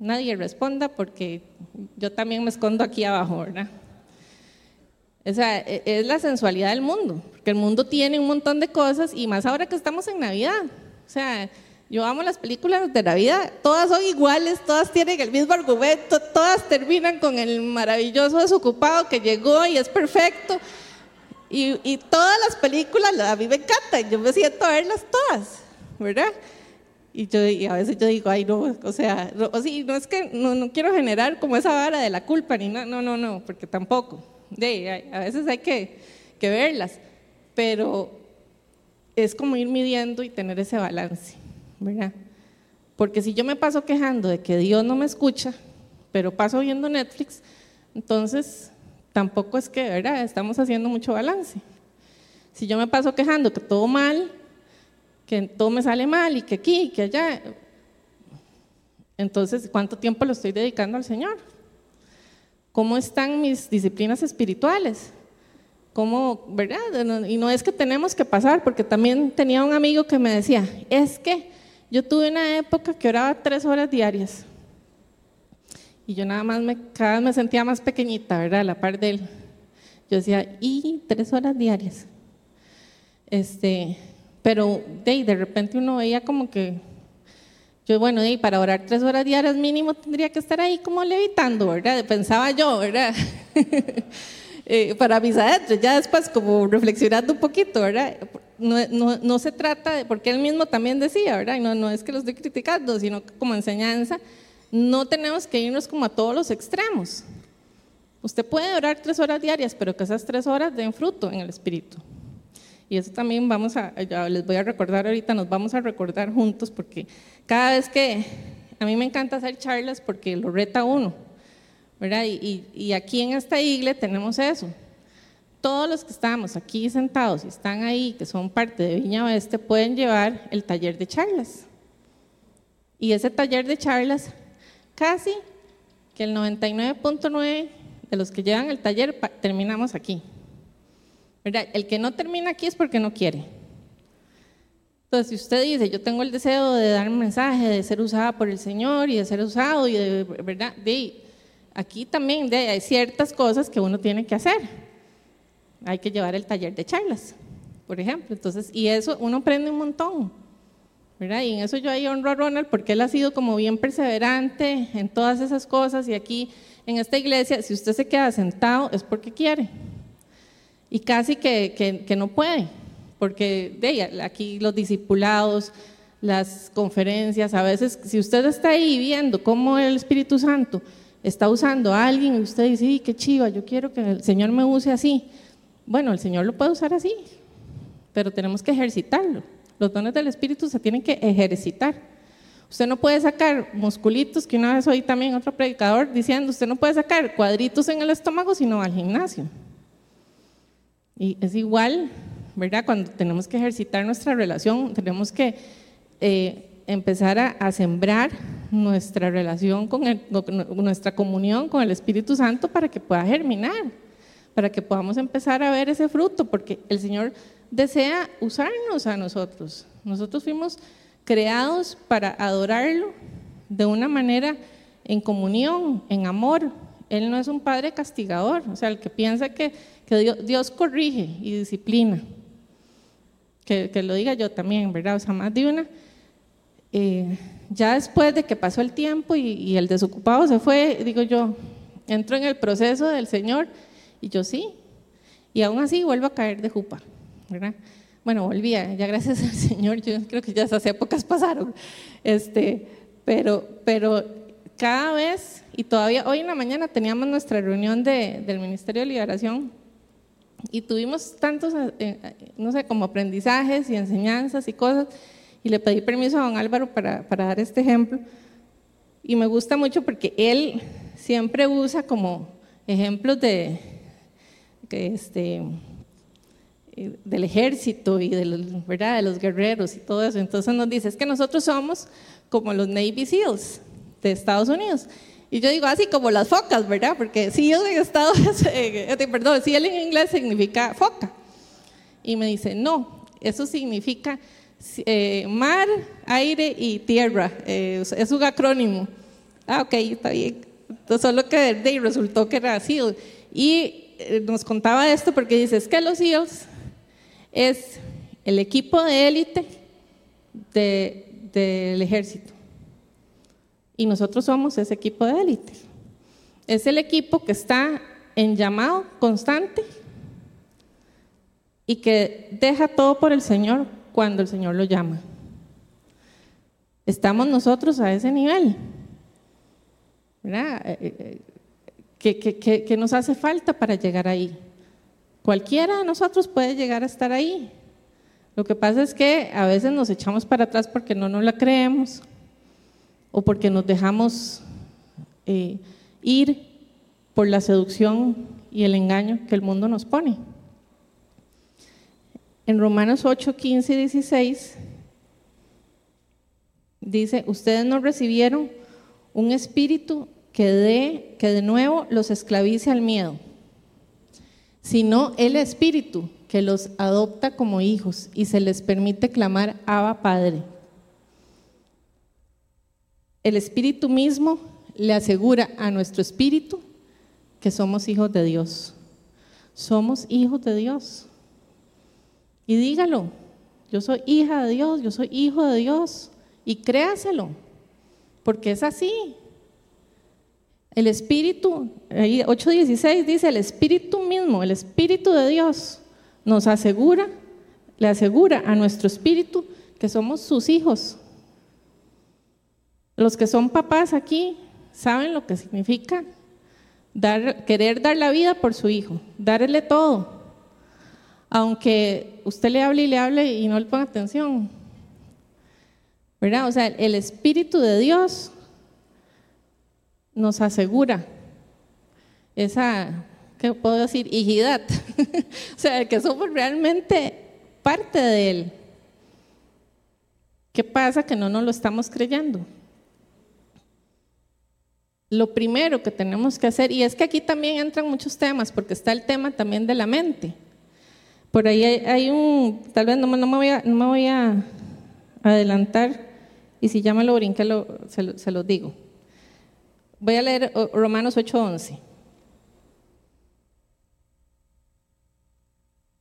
Nadie responda porque yo también me escondo aquí abajo, ¿verdad? O sea, e, es la sensualidad del mundo, porque el mundo tiene un montón de cosas y más ahora que estamos en Navidad. O sea, yo amo las películas de Navidad, todas son iguales, todas tienen el mismo argumento, todas terminan con el maravilloso desocupado que llegó y es perfecto. Y, todas las películas a mí me encantan, yo me siento a verlas todas, ¿verdad? Y, yo, a veces yo digo, ay, no, o sea, no, no es que no, no quiero generar como esa vara de la culpa, ni no, no, no, no, porque tampoco de, a veces hay que, verlas, pero es como ir midiendo y tener ese balance, ¿verdad? Porque si yo me paso quejando de que Dios no me escucha, pero paso viendo Netflix, entonces tampoco es que, ¿verdad? Estamos haciendo mucho balance. Si yo me paso quejando que todo mal, que todo me sale mal y que aquí que allá, entonces, ¿cuánto tiempo lo estoy dedicando al Señor? ¿Cómo están mis disciplinas espirituales? ¿Cómo, verdad? Y no es que tenemos que pasar, porque también tenía un amigo que me decía, es que yo tuve una época que oraba tres horas diarias. Y yo nada más me, cada vez me sentía más pequeñita, ¿verdad? A la par de él. Yo decía, y tres horas diarias. Este, pero de, de repente uno veía como que yo, bueno, y para orar tres horas diarias mínimo tendría que estar ahí como levitando, ¿verdad? Pensaba yo, ¿verdad? Eh, para mis adentros, ya después como reflexionando un poquito, ¿verdad? No, no, no, se trata de, porque él mismo también decía, ¿verdad? No, no es que lo estoy criticando, sino como enseñanza, no tenemos que irnos como a todos los extremos. Usted puede orar tres horas diarias, pero que esas tres horas den fruto en el Espíritu. Y eso también vamos a, les voy a recordar ahorita, nos vamos a recordar juntos porque cada vez que, a mí me encanta hacer charlas porque lo reta uno, ¿verdad? Y, y, aquí en esta iglesia tenemos eso. todos los que estamos aquí sentados y están ahí, que son parte de Viña Oeste, pueden llevar el taller de charlas. Y ese taller de charlas, casi que el 99.9 de los que llevan el taller terminamos aquí. El que no termina aquí es porque no quiere. Entonces, si usted dice, yo tengo el deseo de dar un mensaje, de ser usada por el Señor y de ser usado, y aquí también hay ciertas cosas que uno tiene que hacer. Hay que llevar el taller de charlas, por ejemplo. Entonces, y eso uno aprende un montón. ¿verdad? Y en eso yo ahí honro a Ronald porque él ha sido como bien perseverante en todas esas cosas. Y aquí en esta iglesia, si usted se queda sentado, es porque quiere. Y casi que, que, no puede porque de aquí los discipulados, las conferencias, a veces si usted está ahí viendo cómo el Espíritu Santo está usando a alguien y usted dice, sí, qué chiva, yo quiero que el Señor me use así. Bueno, el Señor lo puede usar así, pero tenemos que ejercitarlo. Los dones del Espíritu se tienen que ejercitar. Usted no puede sacar musculitos, que una vez oí también otro predicador diciendo, usted no puede sacar cuadritos en el estómago si no va al gimnasio. Y es igual ¿verdad? Cuando tenemos que ejercitar nuestra relación, tenemos que eh, empezar a, sembrar nuestra relación con, nuestra comunión con el Espíritu Santo para que pueda germinar, para que podamos empezar a ver ese fruto, porque el Señor desea usarnos a nosotros. Nosotros fuimos creados para adorarlo de una manera en comunión, en amor. Él no es un padre castigador, o sea, el que piensa que, que Dios corrige y disciplina que, lo diga yo también, ¿verdad? O sea, más de una. Eh, ya después de que pasó el tiempo y, el desocupado se fue, digo yo, entro en el proceso del Señor y yo sí, y aún así vuelvo a caer de jupa, ¿verdad? Bueno, volvía, ya gracias al Señor, yo creo que ya esas épocas pasaron, este, pero, pero cada vez, y todavía hoy en la mañana teníamos nuestra reunión de, del Ministerio de Liberación y tuvimos tantos, eh, eh, no sé, como aprendizajes y enseñanzas y cosas, y le pedí permiso a don Álvaro para, para dar este ejemplo. Y me gusta mucho porque él siempre usa como ejemplos de, este, eh, del ejército y de los, ¿verdad? de los guerreros y todo eso. Entonces nos dice, es que nosotros somos como los Navy SEALs de Estados Unidos. Y yo digo así como las focas, ¿verdad? Porque seal en Estados eh, perdón, seal en inglés significa foca. Y me dice, no, eso significa eh, mar, aire y tierra. Eh, es un acrónimo. Ah, ok, está bien. Entonces, solo que de, resultó que era SEAL. Y nos contaba esto porque dice, es que los SEALs es el equipo de élite del ejército y nosotros somos ese equipo de élite. Es el equipo que está en llamado constante y que deja todo por el Señor cuando el Señor lo llama. Estamos nosotros a ese nivel. ¿Verdad? Eh, eh, ¿Qué, nos hace falta para llegar ahí? Cualquiera de nosotros puede llegar a estar ahí. Lo que pasa es que a veces nos echamos para atrás porque no nos la creemos o porque nos dejamos eh, ir por la seducción y el engaño que el mundo nos pone. En Romanos 8, 15 y 16 dice, ustedes no recibieron un espíritu que de, que de nuevo los esclavice al miedo, sino el espíritu que los adopta como hijos y se les permite clamar Abba Padre el Espíritu mismo le asegura a nuestro espíritu que somos hijos de Dios. Somos hijos de Dios. Y dígalo, yo soy hija de Dios, yo soy hijo de Dios. Y créaselo, porque es así. El Espíritu, 8.16 dice, el Espíritu mismo, el Espíritu de Dios nos asegura, le asegura a nuestro espíritu que somos sus hijos. Los que son papás aquí saben lo que significa dar, querer dar la vida por su hijo, darle todo. Aunque usted le hable y le hable y no le ponga atención. ¿Verdad? O sea, el Espíritu de Dios nos asegura esa ¿qué puedo decir? Hijidad. o sea, que somos realmente parte de Él. ¿Qué pasa que no nos lo estamos creyendo? Lo primero que tenemos que hacer, y es que aquí también entran muchos temas, porque está el tema también de la mente. Por ahí hay, un, tal vez no, me, voy a, adelantar, y si ya me lo brinqué, se, lo digo. Voy a leer Romanos 8:11.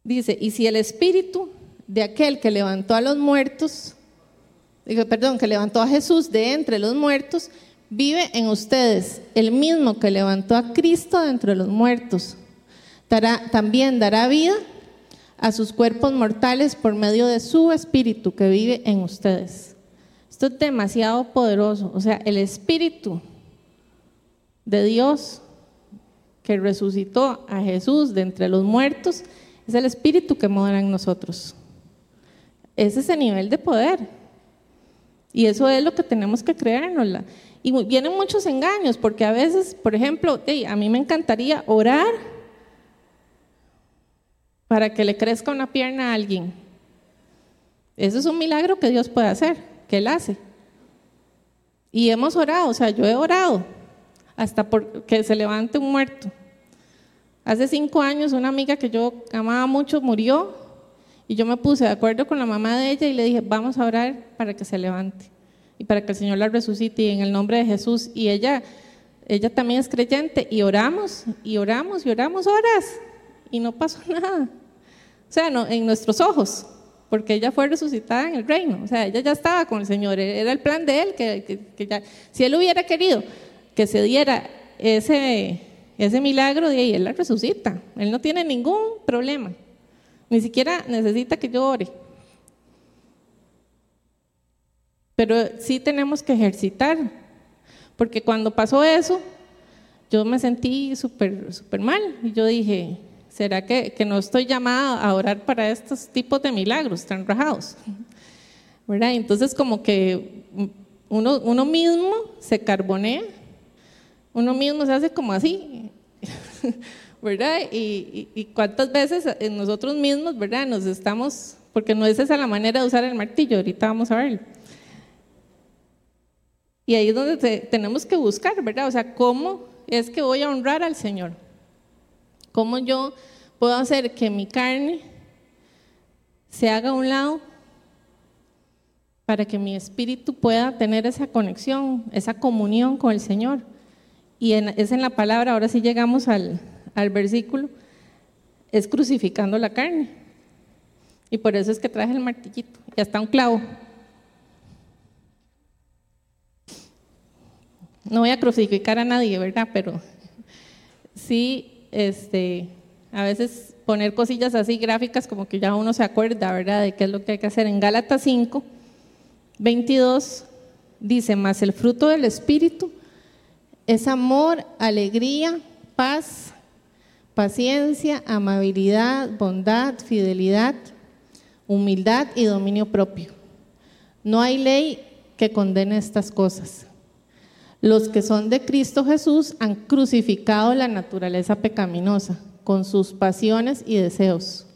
Dice, y si el espíritu de aquel que levantó a los muertos, perdón, que levantó a Jesús de entre los muertos, vive en ustedes, el mismo que levantó a Cristo entre los muertos, también dará vida a sus cuerpos mortales por medio de su espíritu que vive en ustedes. Esto es demasiado poderoso. O sea, el espíritu de Dios que resucitó a Jesús de entre los muertos es el espíritu que mora en nosotros. Es ese nivel de poder. Y eso es lo que tenemos que creérnosla. Y vienen muchos engaños, porque a veces, por ejemplo, a mí me encantaría orar para que le crezca una pierna a alguien. Eso es un milagro que Dios puede hacer, que Él hace. Y hemos orado, o sea, yo he orado hasta por que se levante un muerto. Hace cinco años una amiga que yo amaba mucho murió y yo me puse de acuerdo con la mamá de ella y le dije, vamos a orar para que se levante y para que el Señor la resucite en el nombre de Jesús. Y ella, ella también es creyente y oramos y oramos y oramos horas y no pasó nada. O sea, no, en nuestros ojos, porque ella fue resucitada en el reino. O sea, ella ya estaba con el Señor, era el plan de Él, que, ya, si Él hubiera querido que se diera ese, ese milagro, de ahí Él la resucita. Él no tiene ningún problema, ni siquiera necesita que yo ore. Pero sí tenemos que ejercitar, porque cuando pasó eso, yo me sentí súper súper mal y yo dije, ¿Será que, no estoy llamada a orar para estos tipos de milagros tan rajados? ¿Verdad? Entonces como que uno, uno mismo se carbonea, uno mismo se hace como así, ¿verdad? Y, y, cuántas veces nosotros mismos, ¿verdad? Nos estamos, porque no es esa la manera de usar el martillo, ahorita vamos a verlo. Y ahí es donde tenemos que buscar, ¿verdad? O sea, ¿cómo es que voy a honrar al Señor? ¿Cómo yo puedo hacer que mi carne se haga a un lado para que mi espíritu pueda tener esa conexión, esa comunión con el Señor? Y es en la palabra, ahora sí llegamos al, al versículo, es crucificando la carne. Y por eso es que traje el martillito. Ya está un clavo. No voy a crucificar a nadie, ¿verdad? Pero sí este, a veces poner cosillas así gráficas como que ya uno se acuerda, ¿verdad?, de qué es lo que hay que hacer. En Gálatas 5, 22 dice, más el fruto del Espíritu es amor, alegría, paz, paciencia, amabilidad, bondad, fidelidad, humildad y dominio propio. No hay ley que condene estas cosas. Los que son de Cristo Jesús han crucificado la naturaleza pecaminosa con sus pasiones y deseos.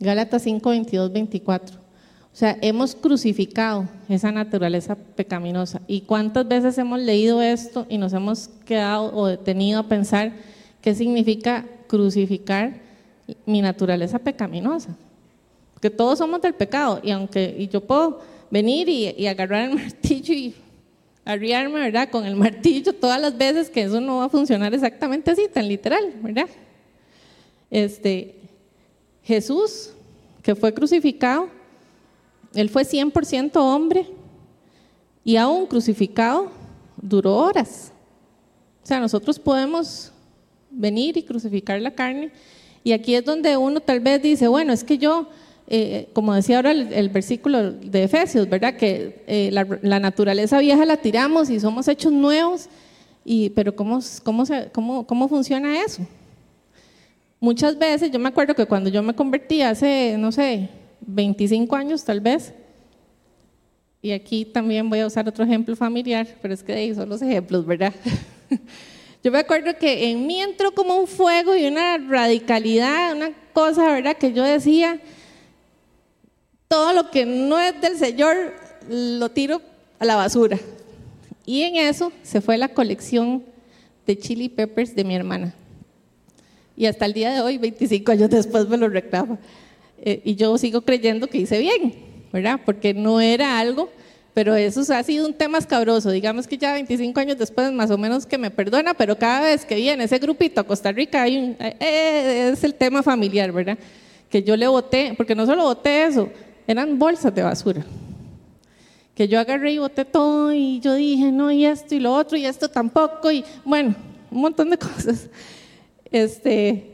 Gálatas 5, 22, 24. O sea, hemos crucificado esa naturaleza pecaminosa. ¿Y cuántas veces hemos leído esto y nos hemos quedado o detenido a pensar qué significa crucificar mi naturaleza pecaminosa? Porque todos somos del pecado y aunque y yo puedo venir y, y agarrar el martillo y arriarme, ¿verdad? Con el martillo todas las veces que eso no va a funcionar exactamente así, tan literal, ¿verdad? Este, Jesús, que fue crucificado, él fue 100% hombre y aún crucificado duró horas. O sea, nosotros podemos venir y crucificar la carne y aquí es donde uno tal vez dice, bueno, es que yo eh, como decía ahora el, versículo de Efesios, ¿verdad? Que eh, la, naturaleza vieja la tiramos y somos hechos nuevos, y, pero ¿cómo, cómo, cómo, ¿cómo funciona eso? Muchas veces, yo me acuerdo que cuando yo me convertí hace, no sé, 25 años tal vez, y aquí también voy a usar otro ejemplo familiar, pero es que ahí son los ejemplos, ¿verdad? Yo me acuerdo que en mí entró como un fuego y una radicalidad, una cosa, ¿verdad? Que yo decía, todo lo que no es del Señor lo tiro a la basura. Y en eso se fue la colección de chili peppers de mi hermana. Y hasta el día de hoy, 25 años después, me lo reclama. Eh, y yo sigo creyendo que hice bien, ¿verdad? Porque no era algo pero eso ha sido un tema escabroso. Digamos que ya 25 años después, más o menos que me perdona, pero cada vez que viene ese grupito a Costa Rica, eh, es el tema familiar, ¿verdad? Que yo le voté, porque no solo voté eso, eran bolsas de basura. Que yo agarré y voté todo y yo dije, no, y esto y lo otro, y esto tampoco, y bueno, un montón de cosas. Este,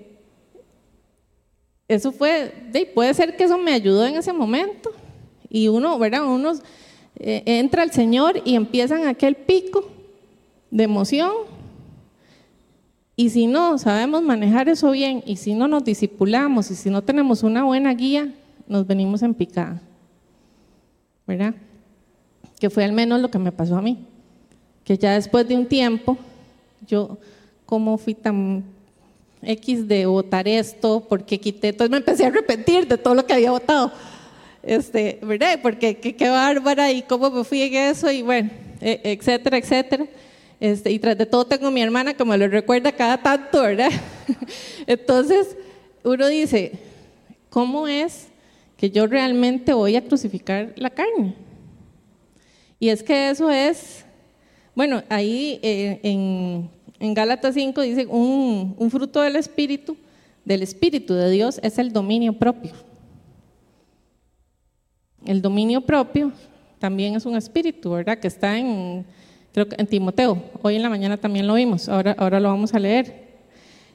eso fue, puede ser que eso me ayudó en ese momento. Y uno, ¿verdad? Unos eh, entra el Señor y empiezan aquel pico de emoción. Y si no sabemos manejar eso bien, y si no nos disipulamos, y si no tenemos una buena guía, nos venimos en picada. ¿Verdad? Que fue al menos lo que me pasó a mí. Que ya después de un tiempo, yo como fui tan X de votar esto, porque quité, entonces me empecé a arrepentir de todo lo que había votado este, ¿verdad? Porque qué, bárbara y cómo me fui en eso y bueno, e, etcétera, etcétera. Este, y tras de todo tengo mi hermana que me lo recuerda cada tanto, ¿verdad? Entonces uno dice, ¿cómo es que yo realmente voy a crucificar la carne? Y es que eso es, bueno, ahí eh, en, en Gálatas 5 dice, un, fruto del Espíritu, del Espíritu de Dios es el dominio propio. El dominio propio también es un espíritu, ¿verdad? Que está en, creo que en Timoteo. Hoy en la mañana también lo vimos, ahora, ahora lo vamos a leer.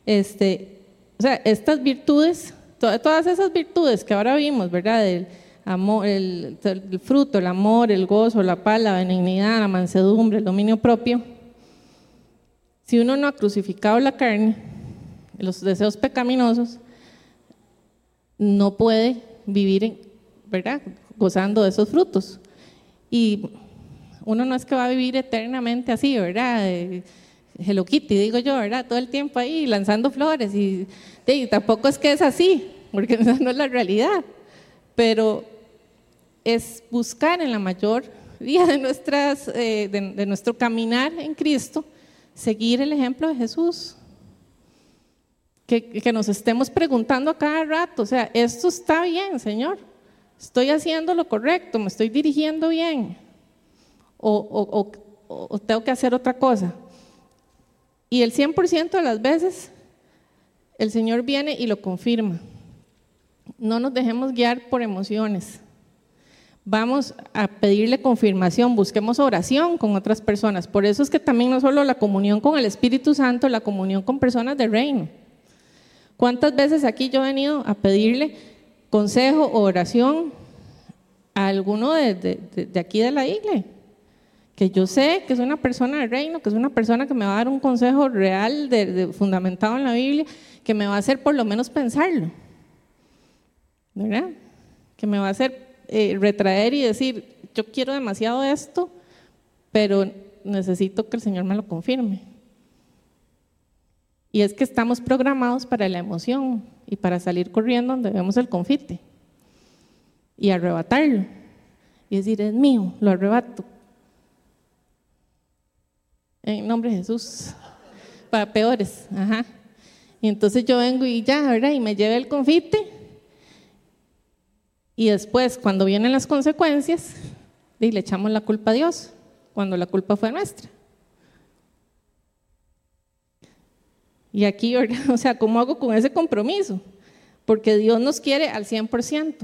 Este, o sea, estas virtudes, todas esas virtudes que ahora vimos, ¿verdad? El, amor, el, el, fruto, el amor, el gozo, la paz, la benignidad, la mansedumbre, el dominio propio. Si uno no ha crucificado la carne, los deseos pecaminosos, no puede vivir ¿verdad? gozando de esos frutos. Y uno no es que va a vivir eternamente así, ¿verdad? Hello Kitty, digo yo, ¿verdad? Todo el tiempo ahí lanzando flores y, tampoco es que es así, porque no es la realidad, pero es buscar en la mayor día eh, de nuestro caminar en Cristo, seguir el ejemplo de Jesús. Que, nos estemos preguntando a cada rato, o sea, esto está bien, Señor estoy haciendo lo correcto, me estoy dirigiendo bien, o, tengo que hacer otra cosa. Y el 100% de las veces el Señor viene y lo confirma. No nos dejemos guiar por emociones. Vamos a pedirle confirmación, busquemos oración con otras personas. Por eso es que también no solo la comunión con el Espíritu Santo, la comunión con personas del reino. ¿Cuántas veces aquí yo he venido a pedirle consejo o oración a alguno de, aquí de la iglesia, que yo sé que es una persona del reino, que es una persona que me va a dar un consejo real, fundamentado en la Biblia, que me va a hacer por lo menos pensarlo, ¿verdad? Que me va a hacer eh, retraer y decir, yo quiero demasiado esto, pero necesito que el Señor me lo confirme. Y es que estamos programados para la emoción y para salir corriendo donde vemos el confite y arrebatarlo y decir, es mío, lo arrebato. En nombre de Jesús. Para peores, ajá. Y entonces yo vengo y ya, ¿verdad? Y me lleve el confite. Y después, cuando vienen las consecuencias, le echamos la culpa a Dios, cuando la culpa fue nuestra. Y aquí, o sea, ¿cómo hago con ese compromiso? Porque Dios nos quiere al 100%.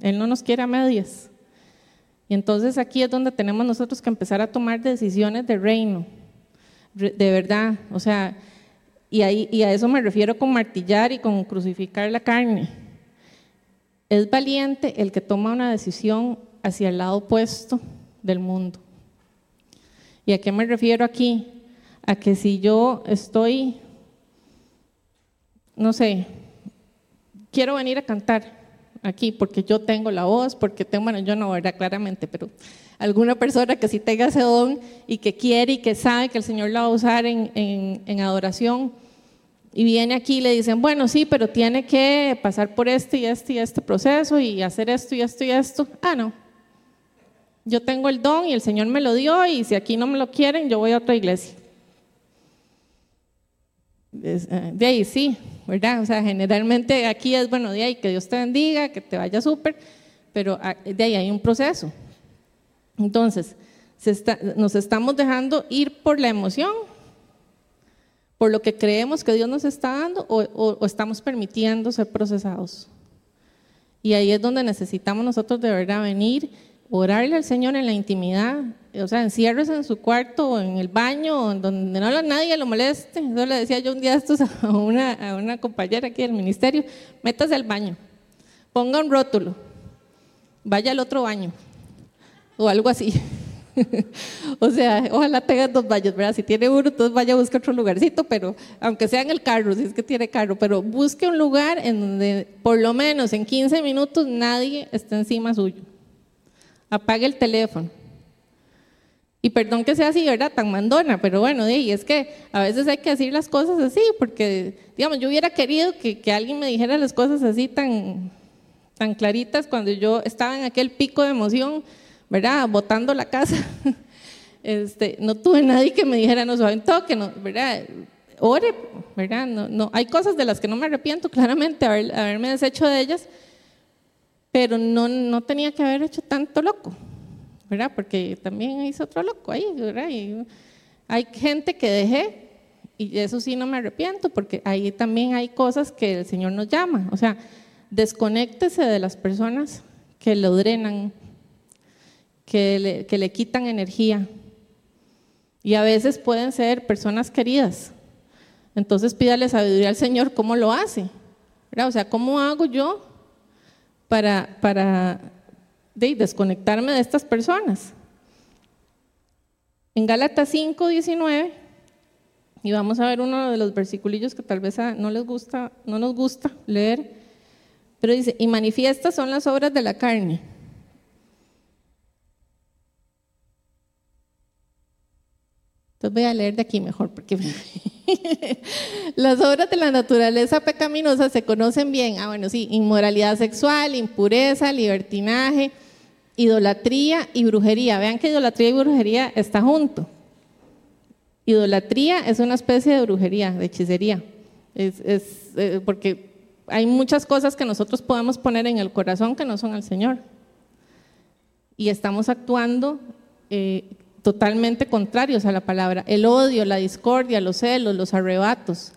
Él no nos quiere a medias. Y entonces aquí es donde tenemos nosotros que empezar a tomar decisiones de reino, de verdad. O sea, y, y a eso me refiero con martillar y con crucificar la carne. Es valiente el que toma una decisión hacia el lado opuesto del mundo. ¿Y a qué me refiero aquí? A que si yo estoy no sé, quiero venir a cantar aquí porque yo tengo la voz, porque tengo, bueno, yo no, ¿verdad? Claramente, pero alguna persona que sí tenga ese don y que quiere y que sabe que el Señor la va a usar en, en adoración. Y viene aquí y le dicen, bueno, sí, pero tiene que pasar por este y este y este proceso y hacer esto y esto y esto. Ah, no. Yo tengo el don y el Señor me lo dio y si aquí no me lo quieren, yo voy a otra iglesia. Eh, de ahí sí, ¿verdad? O sea, generalmente aquí es, bueno, de ahí que Dios te bendiga, que te vaya súper, pero ah, de ahí hay un proceso. Entonces, nos estamos dejando ir por la emoción, por lo que creemos que Dios nos está dando o, estamos permitiendo ser procesados. Y ahí es donde necesitamos nosotros de verdad venir, orarle al Señor en la intimidad, o sea, enciérrese en su cuarto o en el baño, donde no nadie lo moleste. Eso le decía yo un día a una, a una compañera aquí del ministerio, métase al baño, ponga un rótulo, vaya al otro baño, o algo así. o sea, ojalá tenga dos baños, ¿verdad? Si tiene uno, entonces vaya a buscar otro lugarcito, pero aunque sea en el carro, si es que tiene carro, pero busque un lugar en donde por lo menos en 15 minutos nadie esté encima suyo. Apague el teléfono y perdón que sea así, ¿verdad? Tan mandona, pero bueno, y es que a veces hay que decir las cosas así, porque, digamos, yo hubiera querido que, que alguien me dijera las cosas así tan, tan claritas cuando yo estaba en aquel pico de emoción, ¿verdad? Botando la casa. Este, no tuve nadie que me dijera, no, suave toque, no, ¿verdad? Ore, ¿verdad? No, no, hay cosas de las que no me arrepiento, claramente, haberme deshecho de ellas, pero no, no tenía que haber hecho tanto loco. ¿verdad? Porque también hice otro loco ahí, ¿verdad? Hay gente que dejé y eso sí no me arrepiento porque ahí también hay cosas que el Señor nos llama. O sea, desconéctese de las personas que lo drenan, que le, que le quitan energía. Y a veces pueden ser personas queridas. Entonces pídale sabiduría al Señor cómo lo hace. ¿verdad? O sea, ¿cómo hago yo para, para de desconectarme de estas personas. En Gálatas 5, 19, y vamos a ver uno de los versículos que tal vez no les gusta, no nos gusta leer, pero dice, y manifiestas son las obras de la carne. Entonces voy a leer de aquí mejor, porque las obras de la naturaleza pecaminosa se conocen bien. Ah, bueno, sí, inmoralidad sexual, impureza, libertinaje, idolatría y brujería. Vean que idolatría y brujería está junto. Idolatría es una especie de brujería, de hechicería. Es, eh, porque hay muchas cosas que nosotros podemos poner en el corazón que no son al Señor. Y estamos actuando eh, totalmente contrarios a la palabra. El odio, la discordia, los celos, los arrebatos,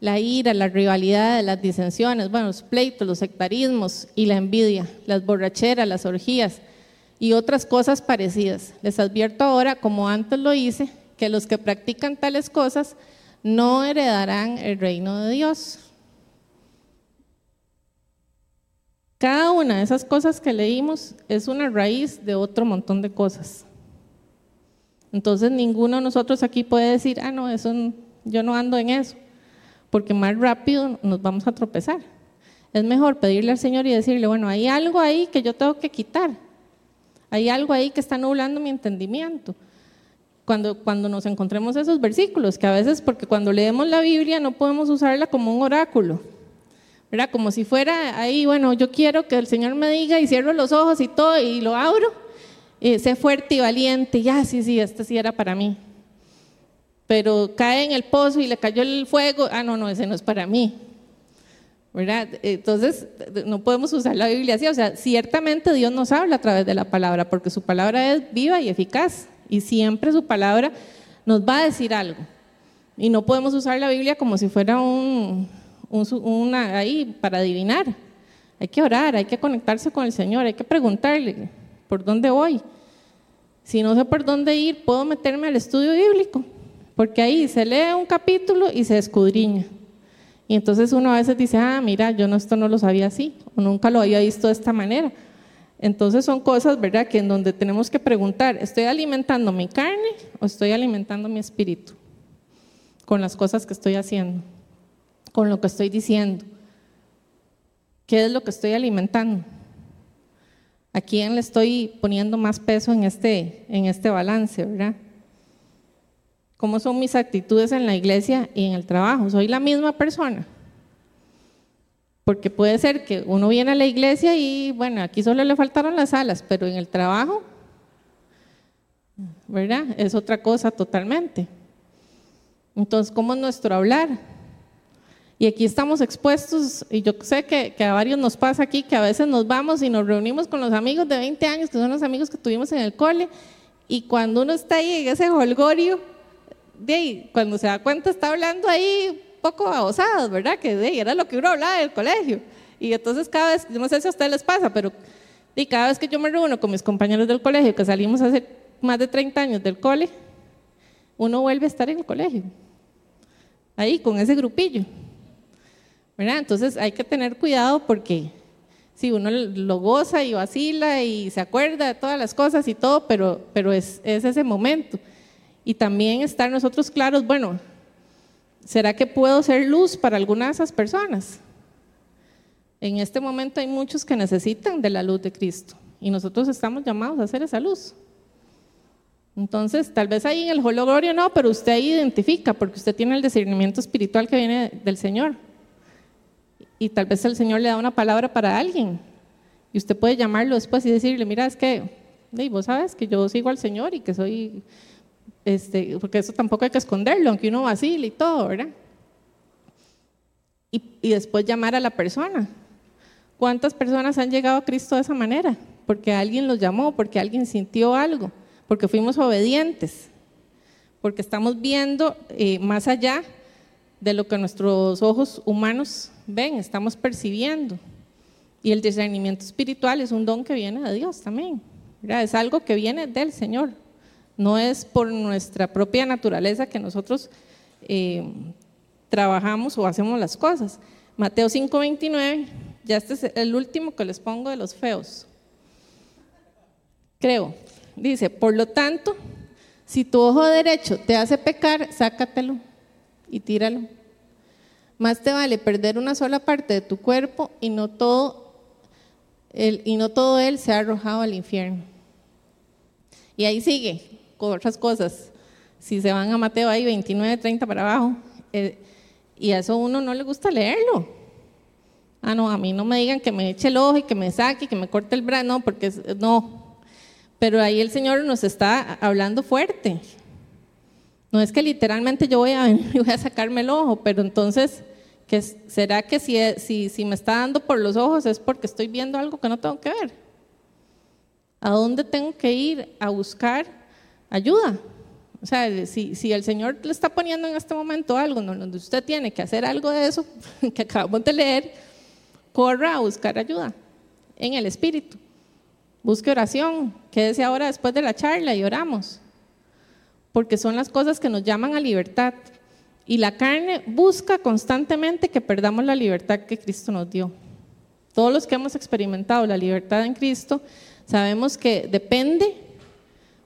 la ira, la rivalidad, las disensiones, bueno, los pleitos, los sectarismos y la envidia, las borracheras, las orgías y otras cosas parecidas. Les advierto ahora, como antes lo hice, que los que practican tales cosas no heredarán el reino de Dios. Cada una de esas cosas que leímos es una raíz de otro montón de cosas. Entonces ninguno de nosotros aquí puede decir, ah, no, eso yo no ando en eso, porque más rápido nos vamos a tropezar. Es mejor pedirle al Señor y decirle, bueno, hay algo ahí que yo tengo que quitar. Hay algo ahí que está nublando mi entendimiento. Cuando, cuando nos encontremos esos versículos, que a veces, porque cuando leemos la Biblia no podemos usarla como un oráculo, ¿verdad? Como si fuera ahí, bueno, yo quiero que el Señor me diga y cierro los ojos y todo y lo abro, y sé fuerte y valiente, ya, sí, sí, este sí era para mí. Pero cae en el pozo y le cayó el fuego, ah, no, no, ese no es para mí. ¿verdad? Entonces, no podemos usar la Biblia así. O sea, ciertamente Dios nos habla a través de la palabra, porque su palabra es viva y eficaz. Y siempre su palabra nos va a decir algo. Y no podemos usar la Biblia como si fuera un, una ahí para adivinar. Hay que orar, hay que conectarse con el Señor, hay que preguntarle, ¿por dónde voy? Si no sé por dónde ir, puedo meterme al estudio bíblico, porque ahí se lee un capítulo y se escudriña. Y entonces uno a veces dice, ah, mira, yo no, esto no lo sabía así, o nunca lo había visto de esta manera. Entonces son cosas, ¿verdad?, que en donde tenemos que preguntar, ¿estoy alimentando mi carne o estoy alimentando mi espíritu? Con las cosas que estoy haciendo, con lo que estoy diciendo. ¿Qué es lo que estoy alimentando? ¿A quién le estoy poniendo más peso en este, en este balance, verdad? ¿Cómo son mis actitudes en la iglesia y en el trabajo? ¿Soy la misma persona? Porque puede ser que uno viene a la iglesia y, bueno, aquí solo le faltaron las alas, pero en el trabajo, ¿verdad? Es otra cosa totalmente. Entonces, ¿cómo es nuestro hablar? Y aquí estamos expuestos, y yo sé que, a varios nos pasa aquí, que a veces nos vamos y nos reunimos con los amigos de 20 años, que son los amigos que tuvimos en el cole, y cuando uno está ahí en ese holgorio, de ahí, cuando se da cuenta está hablando ahí poco babosadas, ¿verdad? Que de, era lo que uno hablaba del colegio. Y entonces cada vez, no sé si a ustedes les pasa, pero y cada vez que yo me reúno con mis compañeros del colegio, que salimos hace más de 30 años del cole, uno vuelve a estar en el colegio, ahí con ese grupillo. ¿Verdad? Entonces hay que tener cuidado porque si uno lo goza y vacila y se acuerda de todas las cosas y todo, pero, pero es, es ese momento. Y también estar nosotros claros, bueno, ¿será que puedo ser luz para alguna de esas personas? En este momento hay muchos que necesitan de la luz de Cristo y nosotros estamos llamados a hacer esa luz. Entonces, tal vez ahí en el hologlorio no, pero usted ahí identifica porque usted tiene el discernimiento espiritual que viene del Señor. Y tal vez el Señor le da una palabra para alguien y usted puede llamarlo después y decirle, mira, es que, vos sabes que yo sigo al Señor y que soy este, porque eso tampoco hay que esconderlo, aunque uno vacile y todo, ¿verdad? Y, y, después llamar a la persona. ¿Cuántas personas han llegado a Cristo de esa manera? Porque alguien los llamó, porque alguien sintió algo, porque fuimos obedientes, porque estamos viendo eh, más allá de lo que nuestros ojos humanos ven, estamos percibiendo. Y el discernimiento espiritual es un don que viene de Dios también, ¿verdad? es algo que viene del Señor. No es por nuestra propia naturaleza que nosotros eh, trabajamos o hacemos las cosas. Mateo 5:29, ya este es el último que les pongo de los feos. Creo. Dice, por lo tanto, si tu ojo derecho te hace pecar, sácatelo y tíralo. Más te vale perder una sola parte de tu cuerpo y no todo, el, y no todo él se ha arrojado al infierno. Y ahí sigue, otras cosas. Si se van a Mateo ahí 29, 30 para abajo, eh, y a eso uno no le gusta leerlo. Ah, no, a mí no me digan que me eche el ojo y que me saque y que me corte el brazo, porque no. Pero ahí el Señor nos está hablando fuerte. No es que literalmente yo voy a y voy a sacarme el ojo, pero entonces, ¿qué, ¿será que si me está dando por los ojos es porque estoy viendo algo que no tengo que ver? ¿A dónde tengo que ir a buscar ayuda. O sea, si, si, el Señor le está poniendo en este momento algo donde usted tiene que hacer algo de eso que acabamos de leer, corra a buscar ayuda en el Espíritu. Busque oración, quédese ahora después de la charla y oramos. Porque son las cosas que nos llaman a libertad. Y la carne busca constantemente que perdamos la libertad que Cristo nos dio. Todos los que hemos experimentado la libertad en Cristo sabemos que depende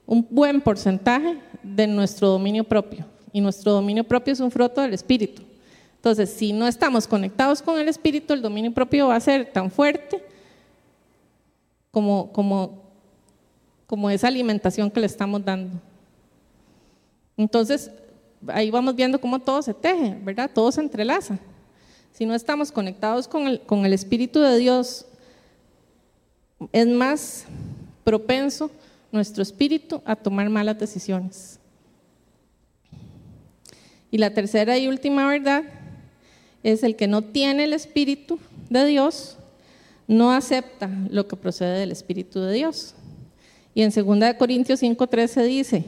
un buen porcentaje de nuestro dominio propio. Y nuestro dominio propio es un fruto del Espíritu. Entonces, si no estamos conectados con el Espíritu, el dominio propio va a ser tan fuerte como, como, como esa alimentación que le estamos dando. Entonces, ahí vamos viendo cómo todo se teje, ¿verdad? Todo se entrelaza. Si no estamos conectados con el, con el Espíritu de Dios, es más propenso nuestro espíritu a tomar malas decisiones. Y la tercera y última verdad es el que no tiene el espíritu de Dios, no acepta lo que procede del espíritu de Dios. Y en 2 Corintios 5:13 dice,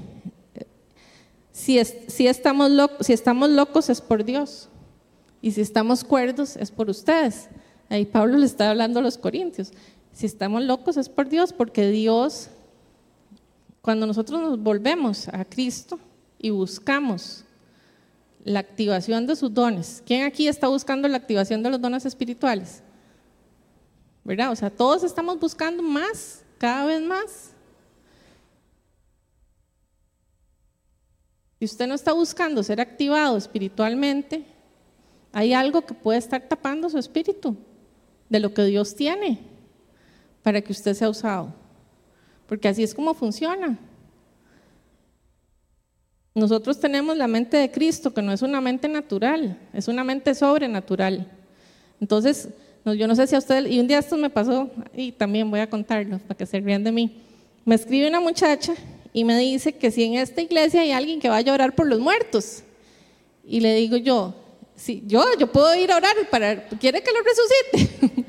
si, estamos locos, estamos locos es por Dios, y si estamos cuerdos es por ustedes. Ahí Pablo le está hablando a los corintios. Si estamos locos es por Dios, porque Dios cuando nosotros nos volvemos a Cristo y buscamos la activación de sus dones, ¿quién aquí está buscando la activación de los dones espirituales? ¿Verdad? O sea, todos estamos buscando más, cada vez más. Si usted no está buscando ser activado espiritualmente, hay algo que puede estar tapando su espíritu de lo que Dios tiene. para que usted sea usado. Porque así es como funciona. Nosotros tenemos la mente de Cristo, que no es una mente natural, es una mente sobrenatural. Entonces, yo no sé si a usted, y un día esto me pasó, y también voy a contarlo para que se rían de mí. Me escribe una muchacha y me dice que si en esta iglesia hay alguien que va a llorar por los muertos. Y le digo yo, sí, yo, yo puedo ir a orar para, ¿quiere que lo resucite?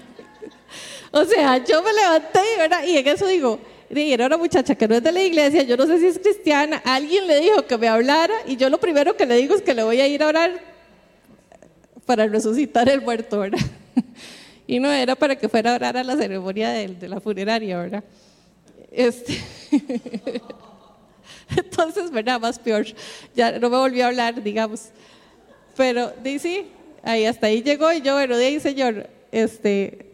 o sea, yo me levanté ¿verdad? y en eso digo, era una muchacha que no es de la iglesia, yo no sé si es cristiana, alguien le dijo que me hablara y yo lo primero que le digo es que le voy a ir a orar para resucitar el muerto, ¿verdad? y no era para que fuera a orar a la ceremonia de, la funeraria, ¿verdad? Este Entonces, ¿verdad? Más peor. Ya no me volvió a hablar, digamos. Pero, dice, ahí hasta ahí llegó y yo, bueno, de señor, este,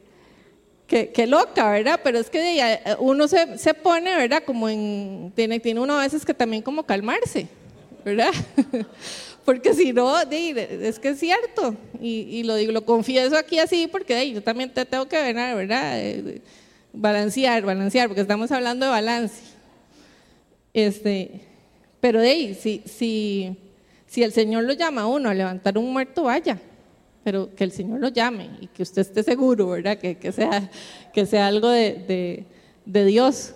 Qué, loca, ¿verdad? Pero es que uno se, se, pone, ¿verdad? Como en, tiene, tiene uno a veces que también como calmarse, ¿verdad? porque si no, es que es cierto. Y, y, lo digo, lo confieso aquí así porque yo también te tengo que ver, ¿verdad? Eh, balancear, balancear, porque estamos hablando de balance. Este, pero de ahí, si, si, si el Señor lo llama a uno a levantar un muerto, vaya pero que el Señor lo llame y que usted esté seguro, ¿verdad? Que, que sea, que sea algo de, de, Dios.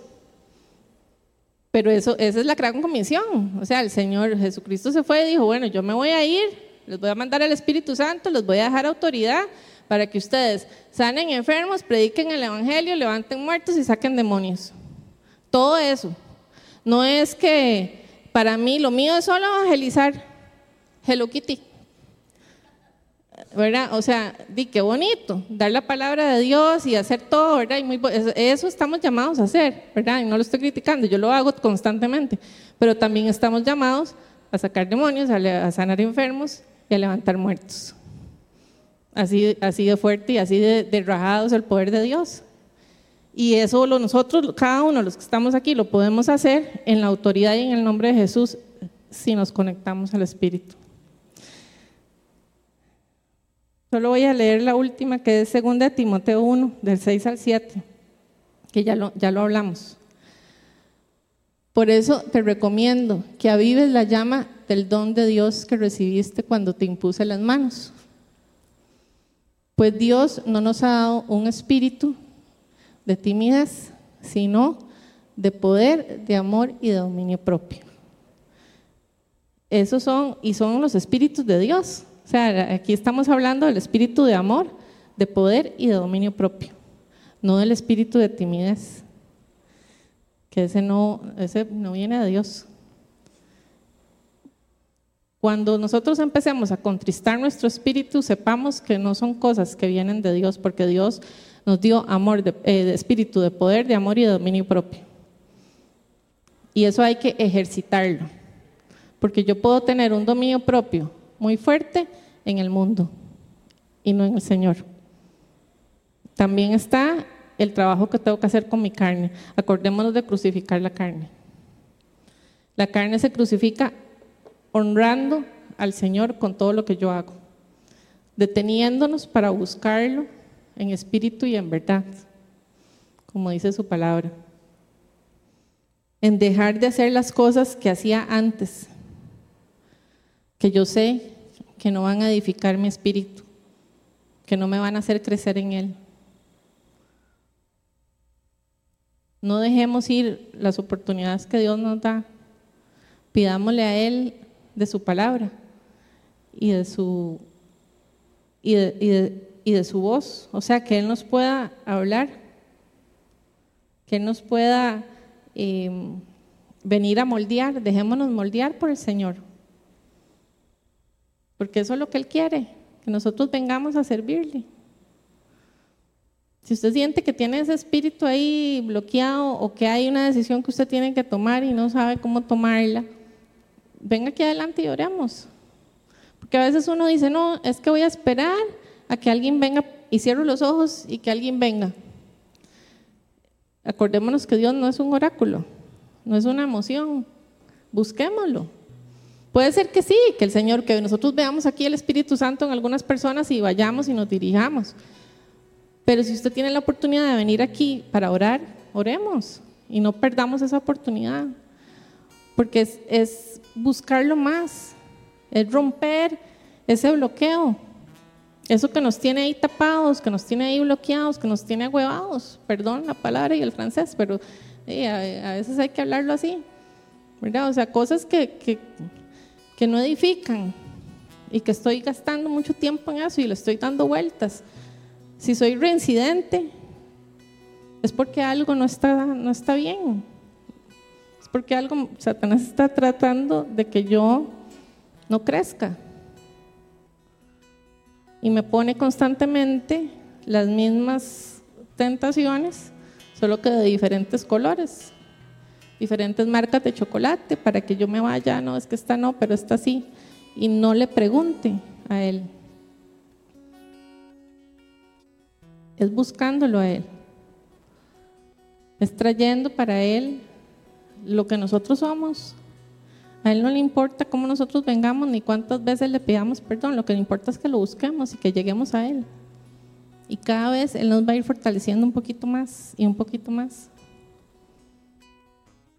Pero eso, esa es la gran comisión. O sea, el Señor Jesucristo se fue y dijo, bueno, yo me voy a ir, les voy a mandar al Espíritu Santo, les voy a dejar autoridad para que ustedes sanen enfermos, prediquen el Evangelio, levanten muertos y saquen demonios. Todo eso. No es que para mí lo mío es solo evangelizar. Hello Kitty. ¿verdad? O sea, di qué bonito, dar la palabra de Dios y hacer todo, ¿verdad? Y muy, eso estamos llamados a hacer, ¿verdad? Y no lo estoy criticando, yo lo hago constantemente, pero también estamos llamados a sacar demonios, a, sanar enfermos y a levantar muertos. Así, así de fuerte y así de, de rajados el poder de Dios. Y eso lo, nosotros, cada uno de los que estamos aquí, lo podemos hacer en la autoridad y en el nombre de Jesús si nos conectamos al Espíritu. Solo voy a leer la última, que es 2 Timoteo 1, del 6 al 7, que ya lo, ya lo hablamos. Por eso te recomiendo que avives la llama del don de Dios que recibiste cuando te impuse las manos. Pues Dios no nos ha dado un espíritu de timidez, sino de poder, de amor y de dominio propio. Esos son, y son los espíritus de Dios. O sea, aquí estamos hablando del espíritu de amor, de poder y de dominio propio, no del espíritu de timidez, que ese no, ese no viene de Dios. Cuando nosotros empecemos a contristar nuestro espíritu, sepamos que no son cosas que vienen de Dios, porque Dios nos dio amor, de, eh, de espíritu de poder, de amor y de dominio propio. Y eso hay que ejercitarlo, porque yo puedo tener un dominio propio muy fuerte en el mundo y no en el Señor. También está el trabajo que tengo que hacer con mi carne. Acordémonos de crucificar la carne. La carne se crucifica honrando al Señor con todo lo que yo hago, deteniéndonos para buscarlo en espíritu y en verdad, como dice su palabra, en dejar de hacer las cosas que hacía antes, que yo sé que no van a edificar mi espíritu, que no me van a hacer crecer en Él. No dejemos ir las oportunidades que Dios nos da. Pidámosle a Él de su palabra y de su, y de, su voz. O sea, que Él nos pueda hablar, que Él nos pueda eh, venir a moldear. Dejémonos moldear por el Señor porque eso es lo que Él quiere, que nosotros vengamos a servirle. Si usted siente que tiene ese espíritu ahí bloqueado o que hay una decisión que usted tiene que tomar y no sabe cómo tomarla, venga aquí adelante y oremos. Porque a veces uno dice, no, es que voy a esperar a que alguien venga y cierro los ojos y que alguien venga. Acordémonos que Dios no es un oráculo, no es una emoción. Busquémoslo. Puede ser que sí, que el Señor, que nosotros veamos aquí el Espíritu Santo en algunas personas y vayamos y nos dirijamos. Pero si usted tiene la oportunidad de venir aquí para orar, oremos y no perdamos esa oportunidad. Porque es, es buscarlo más, es romper ese bloqueo. Eso que nos tiene ahí tapados, que nos tiene ahí bloqueados, que nos tiene agüevados. Perdón la palabra y el francés, pero eh, a, veces hay que hablarlo así. ¿verdad? O sea, cosas que, que, que no edifican y que estoy gastando mucho tiempo en eso y le estoy dando vueltas. Si soy reincidente, es porque algo no está, no está bien. Es porque algo, Satanás está tratando de que yo no crezca. Y me pone constantemente las mismas tentaciones, solo que de diferentes colores, diferentes marcas de chocolate, para que yo me vaya, no, es que esta no, pero esta sí, y no le pregunte a él. es buscándolo a Él, es trayendo para Él lo que nosotros somos. A Él no le importa cómo nosotros vengamos ni cuántas veces le pidamos perdón, lo que le importa es que lo busquemos y que lleguemos a Él. Y cada vez Él nos va a ir fortaleciendo un poquito más y un poquito más.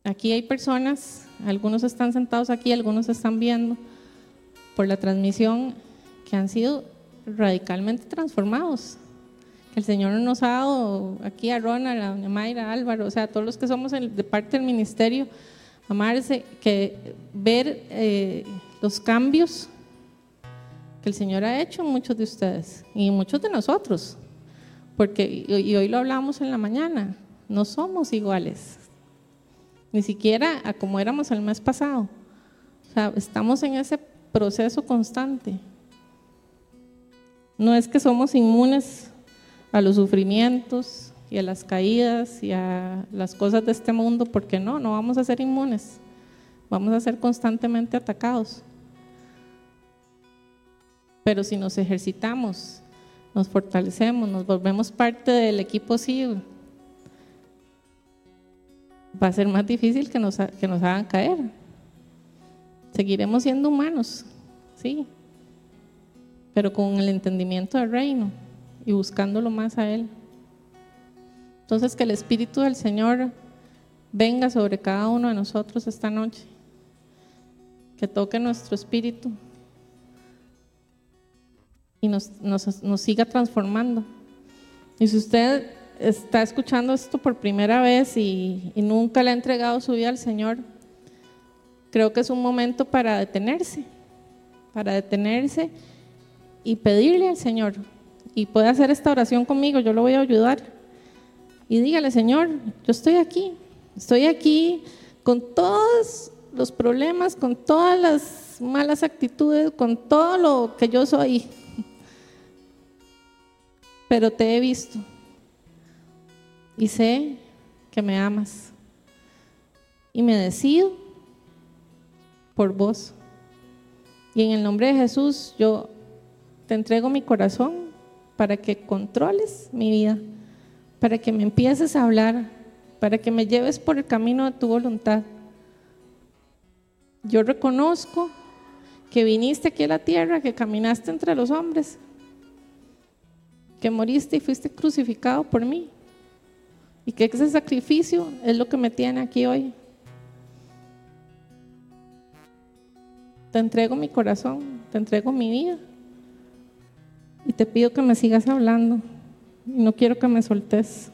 Aquí hay personas, algunos están sentados aquí, algunos están viendo por la transmisión, que han sido radicalmente transformados el Señor nos ha dado aquí a Ronald, a doña Mayra, a Álvaro, o sea, a todos los que somos de parte del ministerio, amarse, que ver eh, los cambios que el Señor ha hecho en muchos de ustedes y en muchos de nosotros, porque y hoy lo hablamos en la mañana, no somos iguales, ni siquiera a como éramos el mes pasado, estamos en ese proceso constante. No es que somos inmunes a los sufrimientos y a las caídas y a las cosas de este mundo, porque no, no vamos a ser inmunes, vamos a ser constantemente atacados. Pero si nos ejercitamos, nos fortalecemos, nos volvemos parte del equipo va a ser más difícil que nos, que nos hagan caer. Seguiremos siendo humanos, sí, pero con el entendimiento del reino y buscándolo más a Él. Entonces que el Espíritu del Señor venga sobre cada uno de nosotros esta noche, que toque nuestro espíritu y nos, siga transformando. Y si usted está escuchando esto por primera vez y, y nunca le ha entregado su vida al Señor, creo que es un momento para detenerse, para detenerse y pedirle al Señor y puede hacer esta oración conmigo, yo lo voy a ayudar. Y dígale, Señor, yo estoy aquí, estoy aquí con todos los problemas, con todas las malas actitudes, con todo lo que yo soy. Pero te he visto y sé que me amas. Y me decido por vos. Y en el nombre de Jesús yo te entrego mi corazón para que controles mi vida, para que me empieces a hablar, para que me lleves por el camino de tu voluntad. Yo reconozco que viniste aquí a la tierra, que caminaste entre los hombres, que moriste y fuiste crucificado por mí, y que ese sacrificio es lo que me tiene aquí hoy. Te entrego mi corazón, te entrego mi vida. Y te pido que me sigas hablando. No quiero que me soltes.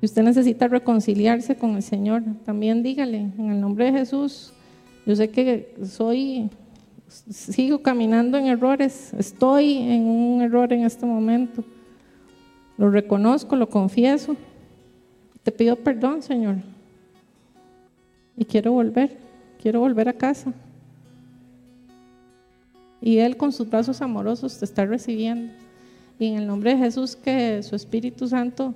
Si usted necesita reconciliarse con el Señor, también dígale, en el nombre de Jesús, yo sé que soy, sigo caminando en errores, estoy en un error en este momento. Lo reconozco, lo confieso. Te pido perdón, Señor. Y quiero volver, quiero volver a casa. Y Él con sus brazos amorosos te está recibiendo. Y en el nombre de Jesús que su Espíritu Santo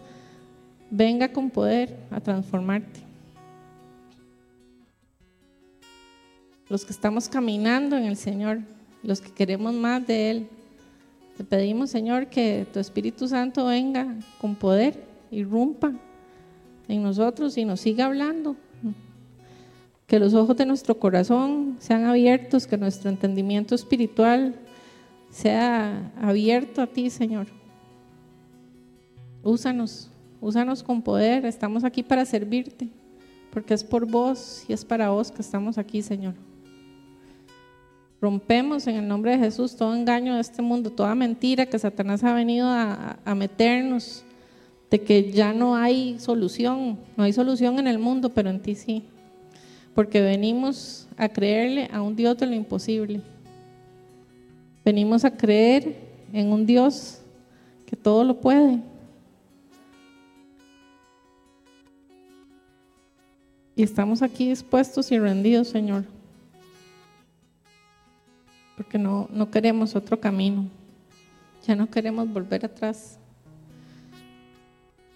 venga con poder a transformarte. Los que estamos caminando en el Señor, los que queremos más de Él, te pedimos, Señor, que tu Espíritu Santo venga con poder, irrumpa en nosotros y nos siga hablando que los ojos de nuestro corazón sean abiertos, que nuestro entendimiento espiritual sea abierto a ti, Señor, Úsanos, úsanos con poder. Estamos aquí para servirte, porque es por vos y es para vos que estamos aquí, Señor. Rompemos en el nombre de Jesús todo engaño de este mundo, toda mentira que Satanás ha venido a, a meternos, de que ya no hay solución, no hay solución en el mundo, pero en ti sí. Porque venimos a creerle a un Dios de lo imposible. Venimos a creer en un Dios que todo lo puede. Y estamos aquí dispuestos y rendidos, Señor porque no, no queremos otro camino. Ya no queremos volver atrás.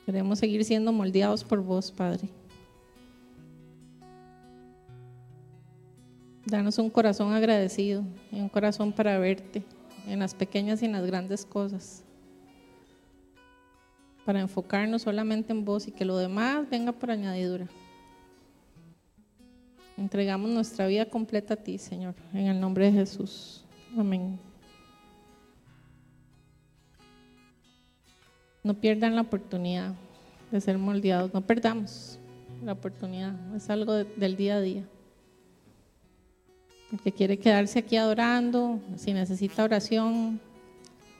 Queremos seguir siendo moldeados por vos, Padre. Danos un corazón agradecido y un corazón para verte en las pequeñas y en las grandes cosas. Para enfocarnos solamente en vos y que lo demás venga por añadidura. Entregamos nuestra vida completa a ti, Señor, en el nombre de Jesús. Amén. No pierdan la oportunidad de ser moldeados, no perdamos la oportunidad, es algo del día a día. El que quiere quedarse aquí adorando, si necesita oración,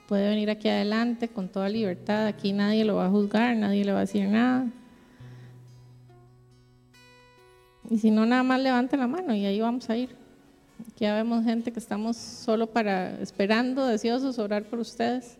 puede venir aquí adelante con toda libertad, aquí nadie lo va a juzgar, nadie le va a decir nada. Y si no, nada más levante la mano y ahí vamos a ir. Aquí ya vemos gente que estamos solo para esperando, deseosos, orar por ustedes.